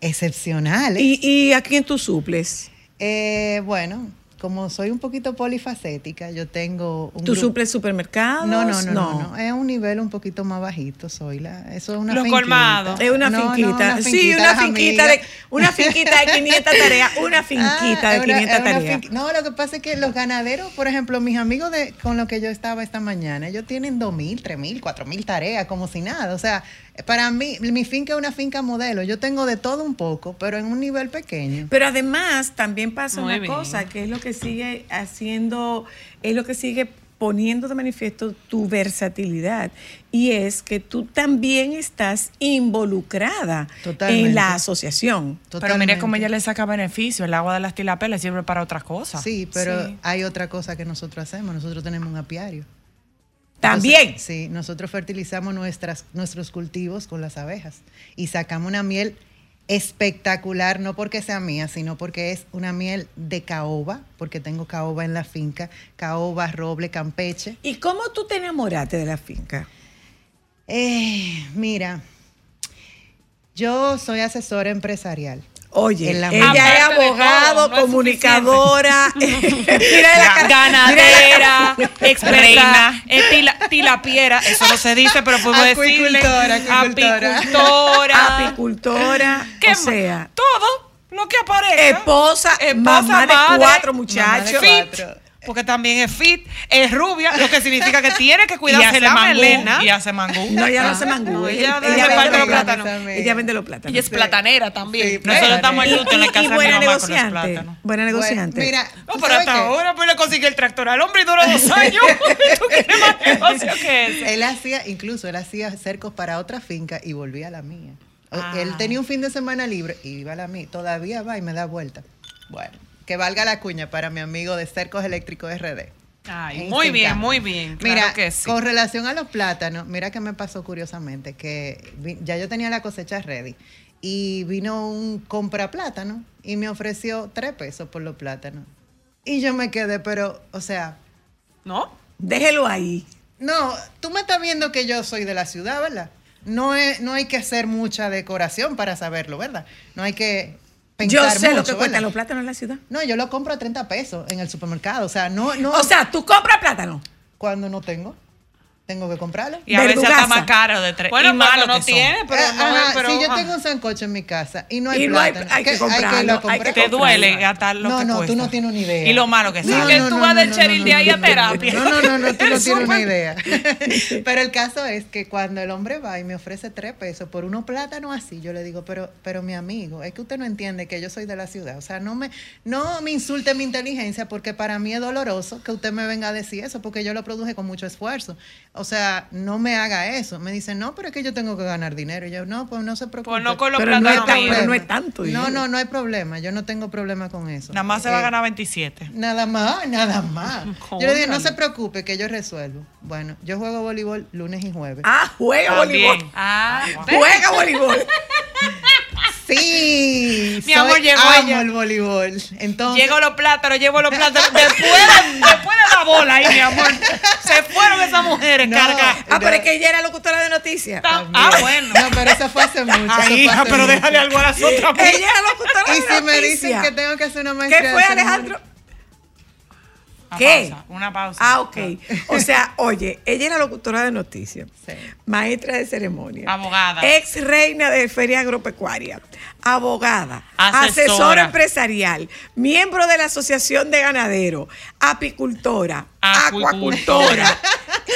excepcionales. ¿Y, ¿Y a quién tú suples? Eh, bueno, como soy un poquito polifacética, yo tengo un ¿Tú suples supermercados? No, no, no, no, no, Es un nivel un poquito más bajito, soy la. Eso es una Los finquita. colmados. Es una No, no, finquita. sí, finquita, una finquita, de, una finquita de 500 tareas. Una finquita Ah, de es una- 500 es una tareas. finqui- No, lo que pasa es que los ganaderos, por ejemplo, mis amigos de con los que yo estaba esta mañana, ellos tienen 2.000, 3.000, 4.000 tareas, como si nada. O sea, para mí, mi finca es una finca modelo. Yo tengo de todo un poco, pero en un nivel pequeño. Pero además también pasa Muy una bien. cosa que es lo que sigue haciendo, es lo que sigue poniendo de manifiesto tu versatilidad y es que tú también estás involucrada Totalmente. en la asociación. Pero mire cómo ella le saca beneficio. El agua de las tilapia le sirve para otras cosas. Sí, pero Sí. hay otra cosa que nosotros hacemos. Nosotros tenemos un apiario. También. Entonces, sí, nosotros fertilizamos nuestras, nuestros cultivos con las abejas y sacamos una miel espectacular, no porque sea mía, sino porque es una miel de caoba, porque tengo caoba en la finca, caoba, roble, campeche. ¿Y cómo tú te enamoraste de la finca? Eh, mira, yo soy asesora empresarial. Oye, En la ella es abogado, todo, no comunicadora. Mira la Ganadera, eh, tila, tilapiera, eso no se dice, pero podemos decirle apicultora. apicultora, ¿Qué o sea, todo lo que aparezca. esposa, Esposa, mamá de madre, cuatro mamá muchachos. de cuatro. Porque también es fit, es rubia, lo que significa que tiene que Y cuidarse la mangú. melena. Y hace mangú. No, ella no Ah, hace mangú. no, ella, ella ella vende los plátanos. plátanos. Ella vende los plátanos. Ella es platanera también. Sí. Nosotros estamos en Y, luto en la y- casa y de mi buena mamá con los negociante. plátanos. Buena negociante. Bueno, mira, No, ¿tú pero hasta qué? ahora pues le consigue el tractor al hombre y duró dos años. ¿Tú más negocio que ese? Él hacía, incluso él hacía cercos para otra finca y volvía a la mía. Ah. Él tenía un fin de semana libre y iba a la mía. Todavía va y me da vuelta. Bueno, que valga la cuña para mi amigo de Cercos Eléctricos RD. Ay, muy bien, muy bien. Claro Mira, que sí. con relación a los plátanos, mira que me pasó curiosamente, que vi- ya yo tenía la cosecha ready y vino un compra plátano y me ofreció tres pesos por los plátanos. Y yo me quedé, pero, o sea, ¿No? Déjelo ahí. no, tú me estás viendo que yo soy de la ciudad, ¿verdad? No, es, no hay que hacer mucha decoración para saberlo, ¿verdad? No hay que Yo sé lo que cuestan ¿verdad? los plátanos en la ciudad. No, yo lo compro a 30 pesos en el supermercado. O sea, no, no. O sea, tú compras plátano. cuando no tengo, tengo que comprarlo. Y a veces está más caro de tres. Bueno, y malo no tiene, pero Eh, no ajá, es- pero, si yo ah. tengo un sancocho en mi casa y no hay Y no hay- plátano, hay que comprarlo, irlo a hay que comprar. Te duele gastar lo No, que no, cuesta. tú no tienes una idea. Y lo malo que No, sale. que tú vas del Cheryl de ahí a no, no, terapia. No, no, no, no, tú no El tienes una súper. idea. Pero el caso es que cuando el hombre va y me ofrece tres pesos por unos plátanos así, yo le digo, pero, pero mi amigo, es que usted no entiende que yo soy de la ciudad. O sea, no me, no me insulte mi inteligencia porque para mí es doloroso que usted me venga a decir eso porque yo lo produje con mucho esfuerzo. O sea, no me haga eso. Me dicen, no, pero es que yo tengo que ganar dinero. Y yo, no, pues no se preocupe. Pues no Pero no es tan- pero no es tanto No, dinero. no, no hay problema. Yo no tengo problema con eso. Nada más se va a Eh, ganar 27. Nada más, nada más. Yo le digo, no se preocupe, que yo resuelvo. Bueno, yo juego voleibol lunes y jueves. Ah, juega También. voleibol. Ah, Juega voleibol. Sí, Mi amor, llegó amo ella. el voleibol. Entonces, Llego los plátanos, llevo los plátanos. Después de, después de la bola ahí, mi amor. Se fueron esas mujeres, No. carga. Ah, pero es que ella era locutora de noticias. Ah, bueno. no, pero eso fue hace mucho. Ay, hija, hace pero mucho. déjale algo a las otras. Ella era locutora Y de si me dicen noticias. que tengo que hacer una maestría. ¿Qué fue, Alejandro? Una ¿Qué? pausa, una pausa. Ah, ok. O sea, oye, ella era locutora de noticias, Sí. maestra de ceremonia, Abogada. ex reina de Feria Agropecuaria, abogada, Asesora. asesora empresarial, miembro de la Asociación de Ganaderos, apicultora, Acuicultora. acuacultora,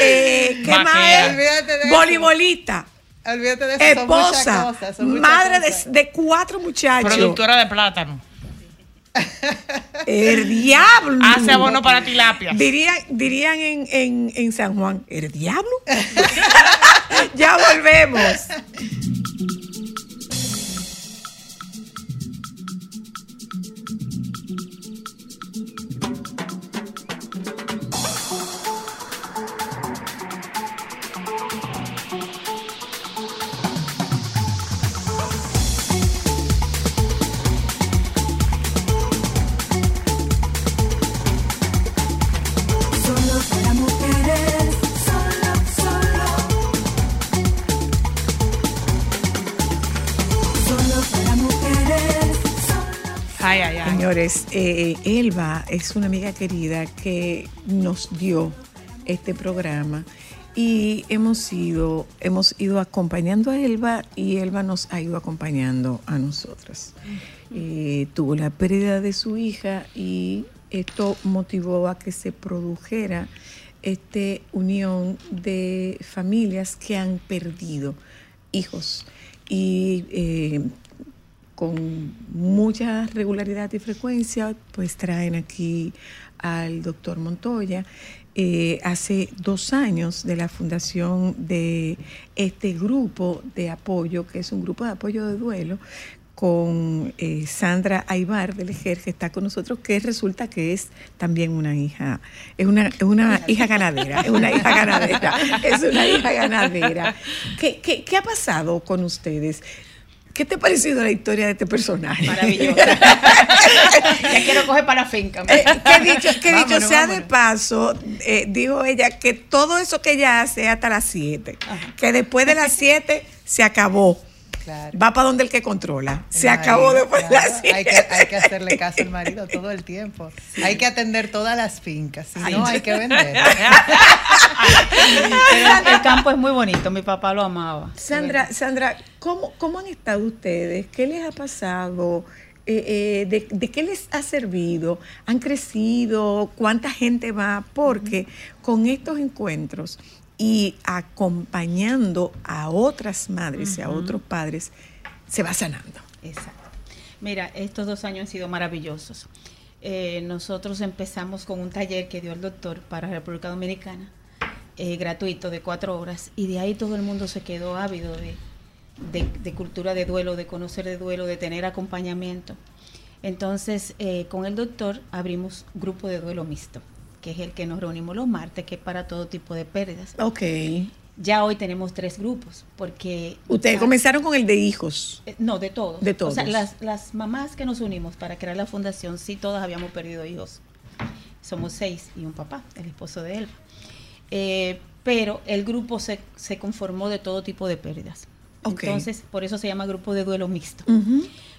eh, ¿qué más? Voleibolista, Olvídate de eso. son muchas esposa, cosas, son muchas madre cosas. de, de cuatro muchachos. Productora de plátano. El diablo. Hace abono para tilapias. Dirían, dirían en, en, en San Juan, ¿el diablo? ya volvemos. Señores, eh, Elba es una amiga querida que nos dio este programa y hemos ido, hemos ido acompañando a Elba y Elba nos ha ido acompañando a nosotras. Eh, tuvo la pérdida de su hija y esto motivó a que se produjera esta unión de familias que han perdido hijos. Y eh, con mucha regularidad y frecuencia, pues traen aquí al doctor Montoya. Eh, hace dos años de la fundación de este grupo de apoyo, que es un grupo de apoyo de duelo, con eh, Sandra Aybar del EJER, que está con nosotros, que resulta que es también una hija, es una, es una hija ganadera, es una hija ganadera, es una hija ganadera. ¿Qué, qué, qué ha pasado con ustedes? ¿Qué te ha parecido la historia de este personaje? Maravilloso. ya quiero coger para la finca. Eh, que dicho, que dicho Vámonos, sea de paso, eh, dijo ella que todo eso que ella hace es hasta las 7, que después de las 7 se acabó. Claro. Va para donde el que controla. Se El acabó marido, después de claro. las 7. Hay que, hay que hacerle caso al marido todo el tiempo. Hay que atender todas las fincas. Si no, hay que vender. El campo es muy bonito, mi papá lo amaba. Sandra, Sandra, ¿cómo, ¿cómo han estado ustedes? ¿Qué les ha pasado? Eh, eh, de, de qué les ha servido? ¿Han crecido? ¿Cuánta gente va? Porque con estos encuentros y acompañando a otras madres y a otros padres, se va sanando. Exacto. Mira, estos dos años han sido maravillosos. Eh, nosotros empezamos con un taller que dio el doctor para República Dominicana, gratuito de cuatro horas, y de ahí todo el mundo se quedó ávido de, de- de cultura de duelo, de conocer de duelo, de tener acompañamiento. Entonces, eh, con el doctor abrimos grupo de duelo mixto, que es el que nos reunimos los martes, que es para todo tipo de pérdidas. Ok. Ya hoy tenemos tres grupos, porque... Ustedes Ah, comenzaron con el de hijos. eh, No, de todos. De O sea, todos. las, las mamás que nos unimos para crear la fundación, sí, todas habíamos perdido hijos. Somos seis y un papá, el esposo de él. Eh, pero el grupo se, se conformó de todo tipo de pérdidas. Entonces, por eso se llama grupo de duelo mixto.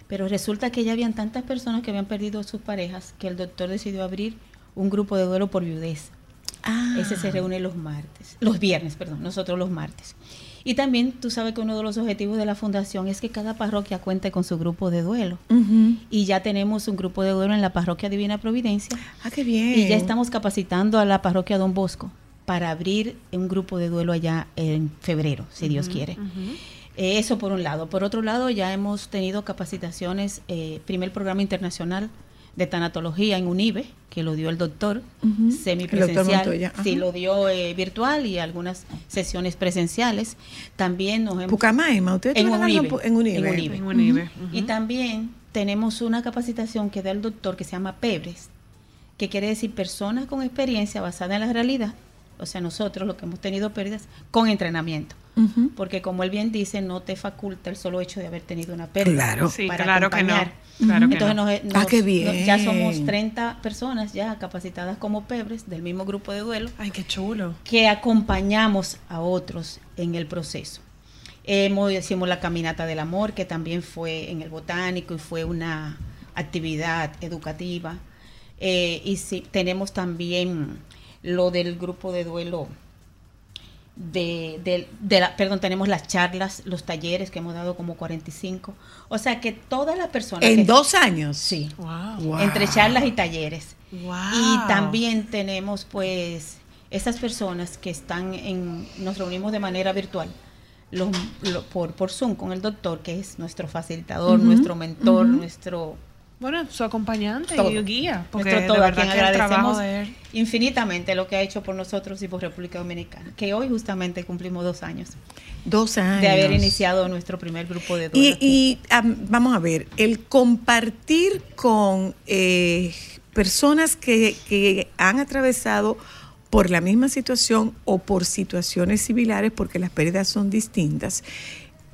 Pero resulta que ya habían tantas personas que habían perdido a sus parejas que el doctor decidió abrir un grupo de duelo por viudez. Ah. Ese se reúne los martes, los viernes, perdón, nosotros los martes. Y también tú sabes que uno de los objetivos de la fundación es que cada parroquia cuente con su grupo de duelo. Y ya tenemos un grupo de duelo en la parroquia Divina Providencia. Ah, qué bien. Y ya estamos capacitando a la parroquia Don Bosco para abrir un grupo de duelo allá en febrero, si Dios quiere. Eh, eso por un lado. Por otro lado, ya hemos tenido capacitaciones, eh, primer programa internacional de tanatología en UNIBE, que lo dio el doctor. El doctor semipresencial. Sí, lo dio eh, virtual y algunas sesiones presenciales. También nos hemos... Pucamaima, ustedes En Unive. en Unive. En Unive. En Unive. Y también tenemos una capacitación que da el doctor que se llama PEBRES, que quiere decir personas con experiencia basada en la realidad, o sea, nosotros los que hemos tenido pérdidas, con entrenamiento. Porque como él bien dice, no te faculta el solo hecho de haber tenido una pérdida. Claro. Sí, para claro que no. acompañar. Que Entonces no. nos- Ah, nos- ya somos 30 personas ya capacitadas como PEBRES del mismo grupo de duelo Ay, qué chulo. que acompañamos a otros en el proceso. Hemos, hicimos la caminata del amor, que también fue en el botánico y fue una actividad educativa. Eh, y sí, tenemos también lo del grupo de duelo de, de- de la, perdón, tenemos las charlas, los talleres que hemos dado como 45. O sea que todas las personas En que- dos años. sí, Wow. Wow. entre charlas y talleres. Wow. Y también tenemos pues esas personas que están en, nos reunimos de manera virtual, los- lo- por, por Zoom con el doctor, que es nuestro facilitador, nuestro mentor, nuestro, Bueno, su acompañante Todo. y guía. Porque nuestro todo, de a verdad quien que el trabajo agradecemos de él. infinitamente lo que ha hecho por nosotros y por República Dominicana, que hoy justamente cumplimos dos años Dos años. de haber iniciado nuestro primer grupo de Y, duelo. aquí. y, am, vamos a ver, el compartir con eh, personas que, que han atravesado por la misma situación o por situaciones similares, porque las pérdidas son distintas,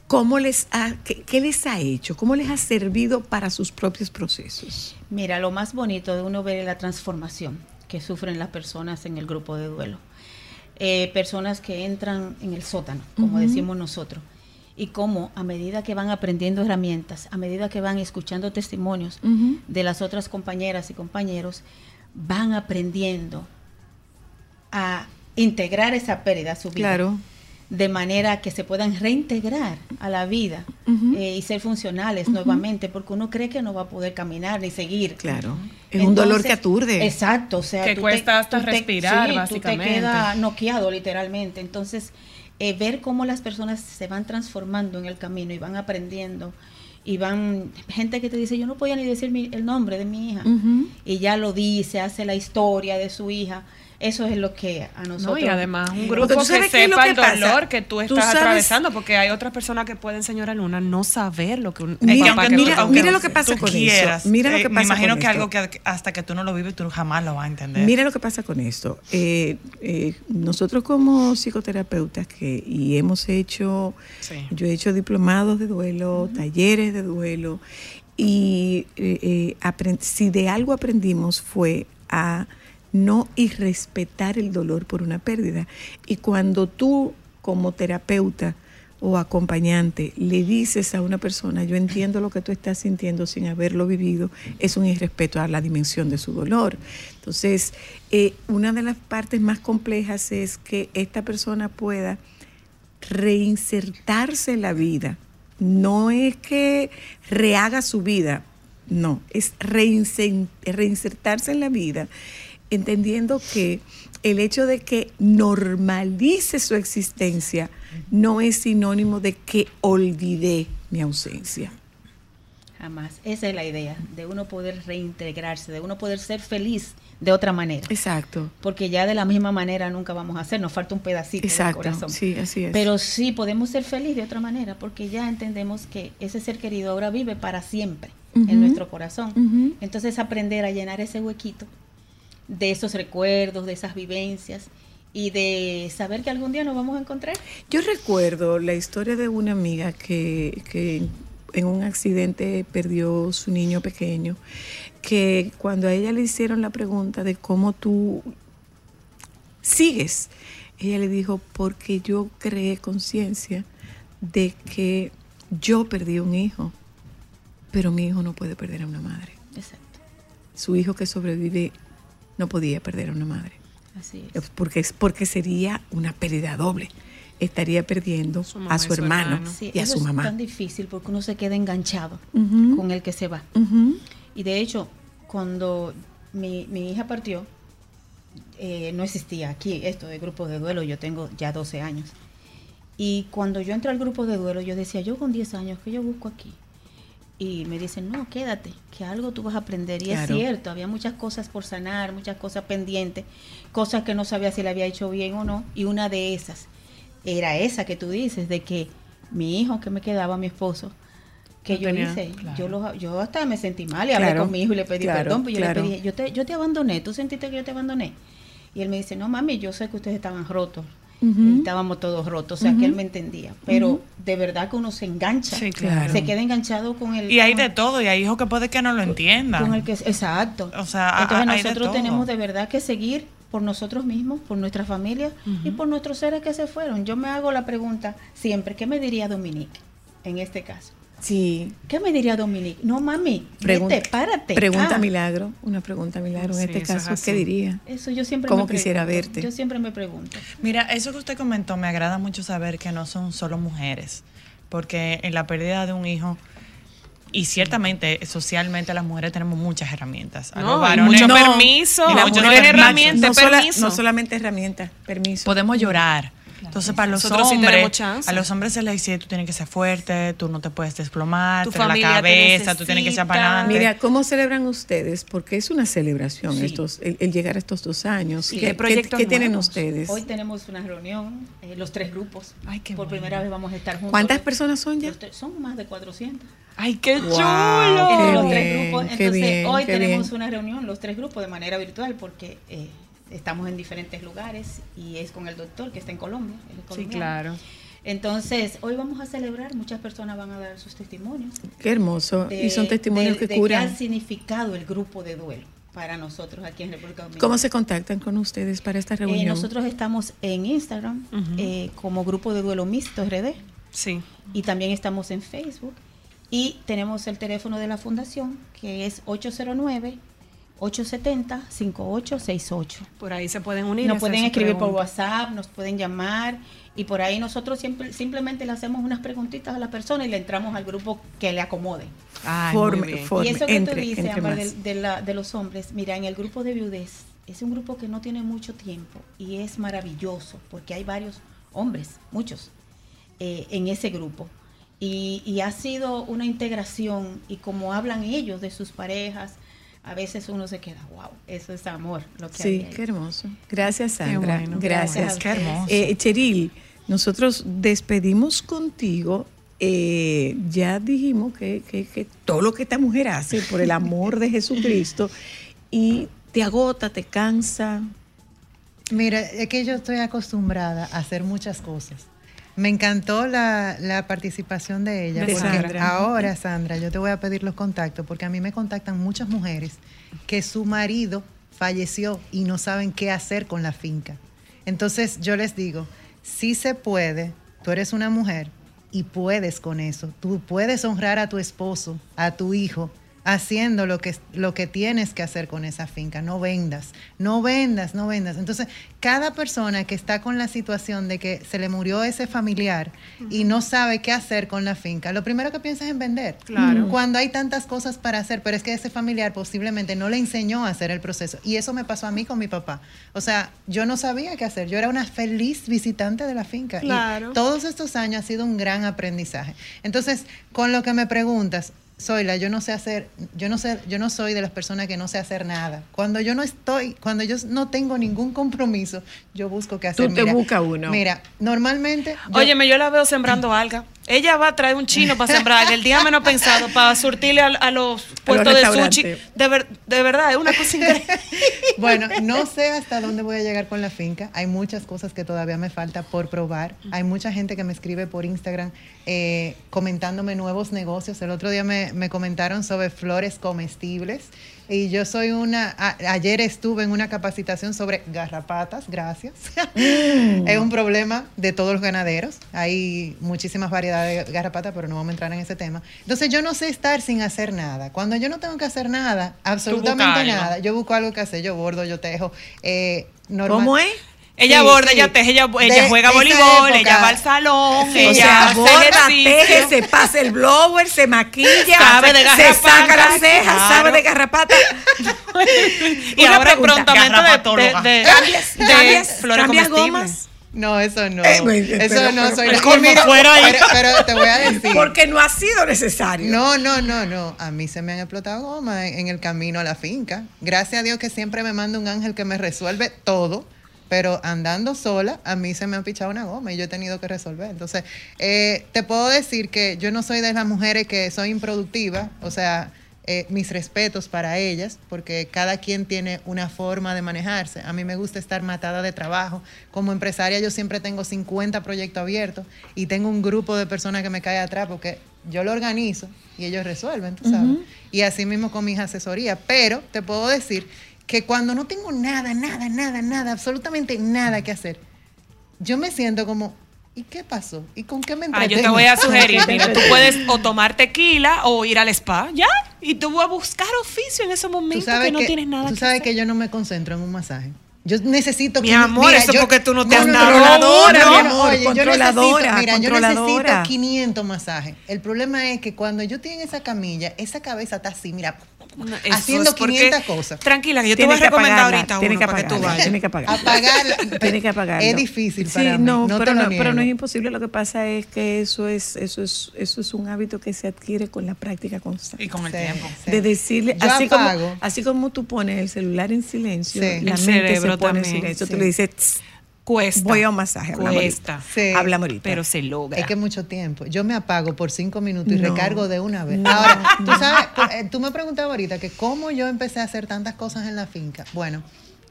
¿cómo les ha, qué, qué les ha hecho? ¿Cómo les ha servido para sus propios procesos? Mira, lo más bonito de uno ver es la transformación que sufren las personas en el grupo de duelo. Eh, personas que entran en el sótano, como decimos nosotros, y cómo a medida que van aprendiendo herramientas, a medida que van escuchando testimonios de las otras compañeras y compañeros, van aprendiendo a integrar esa pérdida a su vida. Claro. De manera que se puedan reintegrar a la vida eh, y ser funcionales nuevamente, porque uno cree que no va a poder caminar ni seguir. Claro. Es un dolor que aturde. Exacto, o sea, Que tú cuesta hasta tú respirar, sí, básicamente. Tú te quedas noqueado literalmente. Entonces, eh, ver cómo las personas se van transformando en el camino y van aprendiendo y van gente que te dice, yo no podía ni decir mi- el nombre de mi hija y ya lo dice, hace la historia de su hija. Eso es lo que a nosotros No, y además un grupo que sepa que el dolor que tú estás atravesando, porque hay otras personas que pueden, señora Luna, no saber lo que un Mira, el papá aunque que mira, tú- aunque mira lo que pasa con eso. quieras, Mira lo eh, que Me pasa imagino con que esto. algo que hasta que tú no lo vives, tú jamás lo vas a entender. Mira lo que pasa con esto. Eh, eh, nosotros como psicoterapeutas que y hemos hecho, Sí. yo he hecho diplomados de duelo, talleres de duelo y eh, eh, si de algo aprendimos fue a no irrespetar el dolor por una pérdida. Y cuando tú como terapeuta o acompañante le dices a una persona, yo entiendo lo que tú estás sintiendo sin haberlo vivido, es un irrespeto a la dimensión de su dolor. Entonces, eh, una de las partes más complejas es que esta persona pueda reinsertarse en la vida. No es que rehaga su vida, no, es reinsertarse en la vida, entendiendo que el hecho de que normalice su existencia no es sinónimo de que olvidé mi ausencia. jamás. Esa es la idea, de uno poder reintegrarse, de uno poder ser feliz de otra manera. Exacto, Porque ya de la misma manera nunca vamos a hacer, nos falta un pedacito del exacto, corazón. sí, así es. Pero sí podemos ser felices de otra manera, porque ya entendemos que ese ser querido ahora vive para siempre en nuestro corazón. Entonces aprender a llenar ese huequito de esos recuerdos, de esas vivencias y de saber que algún día nos vamos a encontrar. Yo recuerdo la historia de una amiga que, que en un accidente perdió su niño pequeño, que cuando a ella le hicieron la pregunta de cómo tú sigues, ella le dijo, porque yo creé conciencia de que yo perdí un hijo, pero mi hijo no puede perder a una madre. Exacto. Su hijo que sobrevive no podía perder a una madre Así es. porque es porque sería una pérdida doble. Estaría perdiendo Su a su su hermano hermano. Sí, y a eso su es mamá. tan difícil porque uno se queda enganchado con el que se va. Y de hecho, cuando mi, mi hija partió, eh, no existía aquí esto de grupos de duelo, yo tengo ya 12 años. Y cuando yo entré al grupo de duelo, yo decía, yo con 10 años, ¿qué yo busco aquí? Y me dicen, no, quédate, que algo tú vas a aprender. Y Claro. es cierto, había muchas cosas por sanar, muchas cosas pendientes, cosas que no sabía si le había hecho bien o no. Y una de esas era esa que tú dices, de que mi hijo que me quedaba, mi esposo, que No yo tenía- hice, claro. yo, lo- yo hasta me sentí mal y hablé Claro, con mi hijo y le pedí perdón, pero yo claro. le pedí, yo te, yo te abandoné, tú sentiste que yo te abandoné. Y él me dice, no mami, yo sé que ustedes estaban rotos, Y estábamos todos rotos, o sea que él me entendía, pero de verdad que uno se engancha, Sí, claro. se queda enganchado con el... Y hay con- de todo, y hay hijos que puede que no lo entiendan. con el que exacto. O sea, entonces a- hay de nosotros tenemos de verdad que seguir por nosotros mismos, por nuestra familia y por nuestros seres que se fueron. Yo me hago la pregunta siempre, ¿qué me diría Dominique en este caso? Sí. ¿Qué me diría Dominique? No, mami, Pregunta, vete, párate. Pregunta Ah, milagro, una pregunta milagro en Sí, este es caso. ¿qué diría? Eso yo siempre ¿Cómo me quisiera pregunto. verte? Yo siempre me pregunto. Mira, eso que usted comentó me agrada mucho saber que no son solo mujeres, porque en la pérdida de un hijo, y ciertamente socialmente las mujeres tenemos muchas herramientas. A No, los varones mucho no. permiso, Y las mucho mujeres de herramienta, no, sola- permiso. no solamente herramientas, permiso. podemos llorar. Entonces, para los Nosotros sí hombres, tenemos chance. a los hombres se les dice, tú tienes que ser fuerte, tú no te puedes desplomar, Tu la cabeza, tú tienes que echar para adelante. Mira, ¿cómo celebran ustedes? Porque es una celebración Sí. estos, el, el llegar a estos dos años. Sí. ¿Qué, ¿Qué proyectos qué tienen ustedes? Hoy tenemos una reunión, eh, los tres grupos. Ay, qué Por bueno. primera vez vamos a estar juntos. ¿Cuántas personas son ya? Son más de 400. ¡Ay, qué Wow. chulo! Qué los bien, tres grupos. Entonces, bien, hoy tenemos bien. una reunión, los tres grupos, de manera virtual, porque eh, estamos en diferentes lugares y es con el doctor que está en Colombia. él es Sí, claro. Entonces, hoy vamos a celebrar, muchas personas van a dar sus testimonios. Qué hermoso. de- y son testimonios de- que de qué curan. ha significado el grupo de duelo para nosotros aquí en República Dominicana. ¿Cómo se contactan con ustedes para esta Eh, reunión? nosotros estamos en Instagram eh, como grupo de duelo mixto RD. Sí. y también estamos en Facebook y tenemos el teléfono de la fundación que es 809-870-5868. Por ahí se pueden unir. Nos pueden escribir por. WhatsApp, nos pueden llamar y por ahí nosotros siempre, simplemente le hacemos unas preguntitas a la persona y le entramos al grupo que le acomode. Ay, Forme- muy bien. forme, y eso que entre- tú dices, más. de, de la- de los hombres, mira, en el grupo de viudez es un grupo que no tiene mucho tiempo y es maravilloso porque hay varios hombres, muchos, eh, en ese grupo. Y, y ha sido una integración y como hablan ellos de sus parejas, a veces uno se queda, wow, eso es amor. Lo que Sí, ahí". qué hermoso. Gracias, Sandra. bueno, Gracias. qué hermoso. Eh, Cheril, nosotros despedimos contigo. eh, ya dijimos que, que- que todo lo que esta mujer hace por el amor de Jesucristo y te agota, te cansa. Mira, es que yo estoy acostumbrada a hacer muchas cosas. Me encantó la, la participación de ella. De porque Sandra. Ahora, Sandra, yo te voy a pedir los contactos porque a mí me contactan muchas mujeres que su marido falleció y no saben qué hacer con la finca. Entonces yo les digo, sí se puede, tú eres una mujer y puedes con eso. Tú puedes honrar a tu esposo, a tu hijo, haciendo lo que, lo que tienes que hacer con esa finca. No vendas, no vendas, no vendas. Entonces, cada persona que está con la situación de que se le murió ese familiar y no sabe qué hacer con la finca, lo primero que piensa es en vender. Claro. Cuando hay tantas cosas para hacer, pero es que ese familiar posiblemente no le enseñó a hacer el proceso. Y eso me pasó a mí con mi papá. O sea, yo no sabía qué hacer. Yo era una feliz visitante de la finca. Claro. Y todos estos años ha sido un gran aprendizaje. Entonces, con lo que me preguntas, Zoila, yo no sé hacer, yo no sé, yo no soy de las personas que no sé hacer nada. Cuando yo no estoy, cuando yo no tengo ningún compromiso, yo busco qué hacer. Tú te buscas uno. Mira, normalmente. yo- Óyeme, yo la veo sembrando alga. Ella va a traer un chino para sembrar el día menos pensado para surtirle a, a los puestos de sushi. De, ver- de verdad, es una cosa increíble. Bueno, no sé hasta dónde voy a llegar con la finca. Hay muchas cosas que todavía me falta por probar. Hay mucha gente que me escribe por Instagram eh, comentándome nuevos negocios. El otro día me, me comentaron sobre flores comestibles. Y yo soy una, a- ayer estuve en una capacitación sobre garrapatas, gracias. es un problema de todos los ganaderos. Hay muchísimas variedades de garrapatas, pero no vamos a entrar en ese tema. Entonces yo no sé estar sin hacer nada. Cuando yo no tengo que hacer nada, absolutamente nada, yo busco algo que hacer, yo bordo, yo tejo. Eh, normal- ¿Cómo es? Ella Sí, borda, sí. ella teje, ella, ella juega voleibol, ella va al salón, Sí. ella o sea, borda, teje, se pasa el blower, se maquilla, Sabe de se saca las cejas, claro. sabe de garrapata. y Una ahora prontamente de, de, de, ¿Cambias, de flores cambias comestibles. gomas? No, eso no. Eh, me- eso pero- no pero- soy pero la- como Mira, fuera ahí. pero, pero te voy a decir. Porque no ha sido necesario. No, no, no, no. A mí se me han explotado gomas en, en el camino a la finca. Gracias a Dios que siempre me manda un ángel que me resuelve todo. Pero andando sola, a mí se me ha pichado una goma y yo he tenido que resolver. Entonces, eh, te puedo decir que yo no soy de las mujeres que soy improductiva. O sea, eh, mis respetos para ellas, porque cada quien tiene una forma de manejarse. A mí me gusta estar matada de trabajo. Como empresaria yo siempre tengo 50 proyectos abiertos y tengo un grupo de personas que me cae atrás porque yo lo organizo y ellos resuelven, tú sabes. Y así mismo con mis asesorías. Pero te puedo decir que cuando no tengo nada, nada, nada, nada, absolutamente nada que hacer, yo me siento como, ¿y qué pasó? ¿Y con qué me Ah, entretengo? yo te voy a sugerir, mira, tú puedes o tomar tequila o ir al spa, ya, y tú vas a buscar oficio en momentos sabes que no tienes nada tú que sabes hacer. que yo no me concentro en un masaje. Yo necesito Mi que amor, eso yo- porque tú no te has dado Controladora, no, mi amor, oye, yo controladora, necesito, mira, yo necesito 500 masajes. El problema es que cuando yo estoy en esa camilla, esa cabeza está así, mira, No, haciendo es porque- 500 cosas. Tranquila, que yo te voy a que recomendar apagarla, ahorita tiene uno que para que tú apagarla, vayas. Tiene que apagarla. Apagarla. Tiene que apagarlo. Es difícil Sí, para mí, no, pero, no, pero no es imposible. Lo que pasa es que eso es, eso es, eso es un hábito que se adquiere con la práctica constante. Y con el Sí, tiempo. sí. De decirle, Yo así apago. como, así como tú pones el celular en silencio, Sí. la El mente cerebro se pone también, en silencio. sí. Tú le dices, "Tss, Cuesta. voy a un masaje, hablamos Cuesta. Sí. Hablamos ahorita. Pero se logra. Es que mucho tiempo. Yo me apago por cinco minutos y No. recargo de una vez. No. Ahora, tú sabes, tú, eh, tú me preguntabas ahorita que cómo yo empecé a hacer tantas cosas en la finca. Bueno,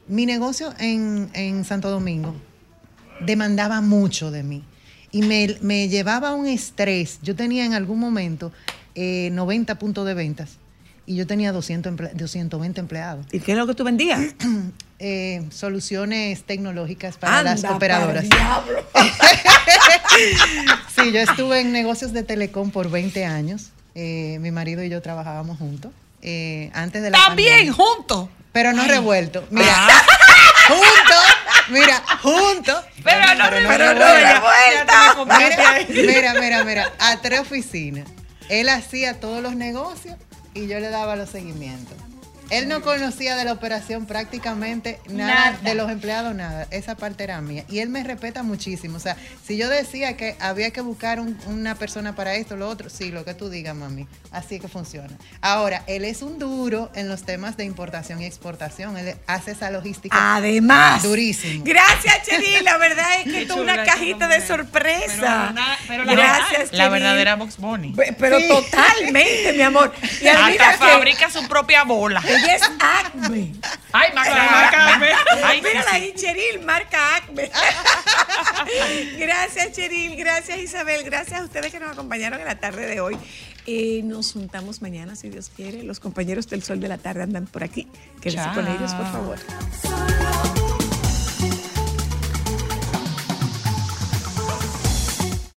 mi negocio en, en Santo Domingo demandaba mucho de mí y me, me llevaba a un estrés. Yo tenía en algún momento eh, 90 puntos de ventas y yo tenía 200 emple- 220 empleados. ¿Y qué es lo que tú vendías? eh, soluciones tecnológicas para las operadoras. Sí, yo estuve en negocios de telecom por 20 años. Eh, mi marido y yo trabajábamos juntos. eh, antes de la También juntos. Pero no revuelto. Mira, juntos. Mira, juntos. Pero no Pero no revuelto. mira, mira, mira, a tres oficinas. Él hacía todos los negocios y yo le daba los seguimientos. Él no conocía de la operación prácticamente nada, Nada. de los empleados, nada. Esa parte era mía. Y él me respeta muchísimo. O sea, si yo decía que había que buscar un- una persona para esto, lo otro, sí, lo que tú digas, mami. Así es que funciona. Ahora, él es un duro en los temas de importación y exportación. Él hace esa logística Además. durísimo. Gracias, Cheri. La verdad es que esto es una cajita de sorpresa. Pero pero la Gracias, La verdadera Box Bunny. Pe- Pero totalmente, mi amor. Y Hasta que fabrica su propia bola. Ella es Acme. Ay, marca, Marca Acme. Ay, Mírala ahí, Cheril, marca Acme. gracias, Cheril. Gracias, Isabel. Gracias a ustedes que nos acompañaron en la tarde de hoy. Eh, nos juntamos mañana, si Dios quiere. Los compañeros del Sol de la Tarde andan por aquí. Quédense con ellos, por favor. Solo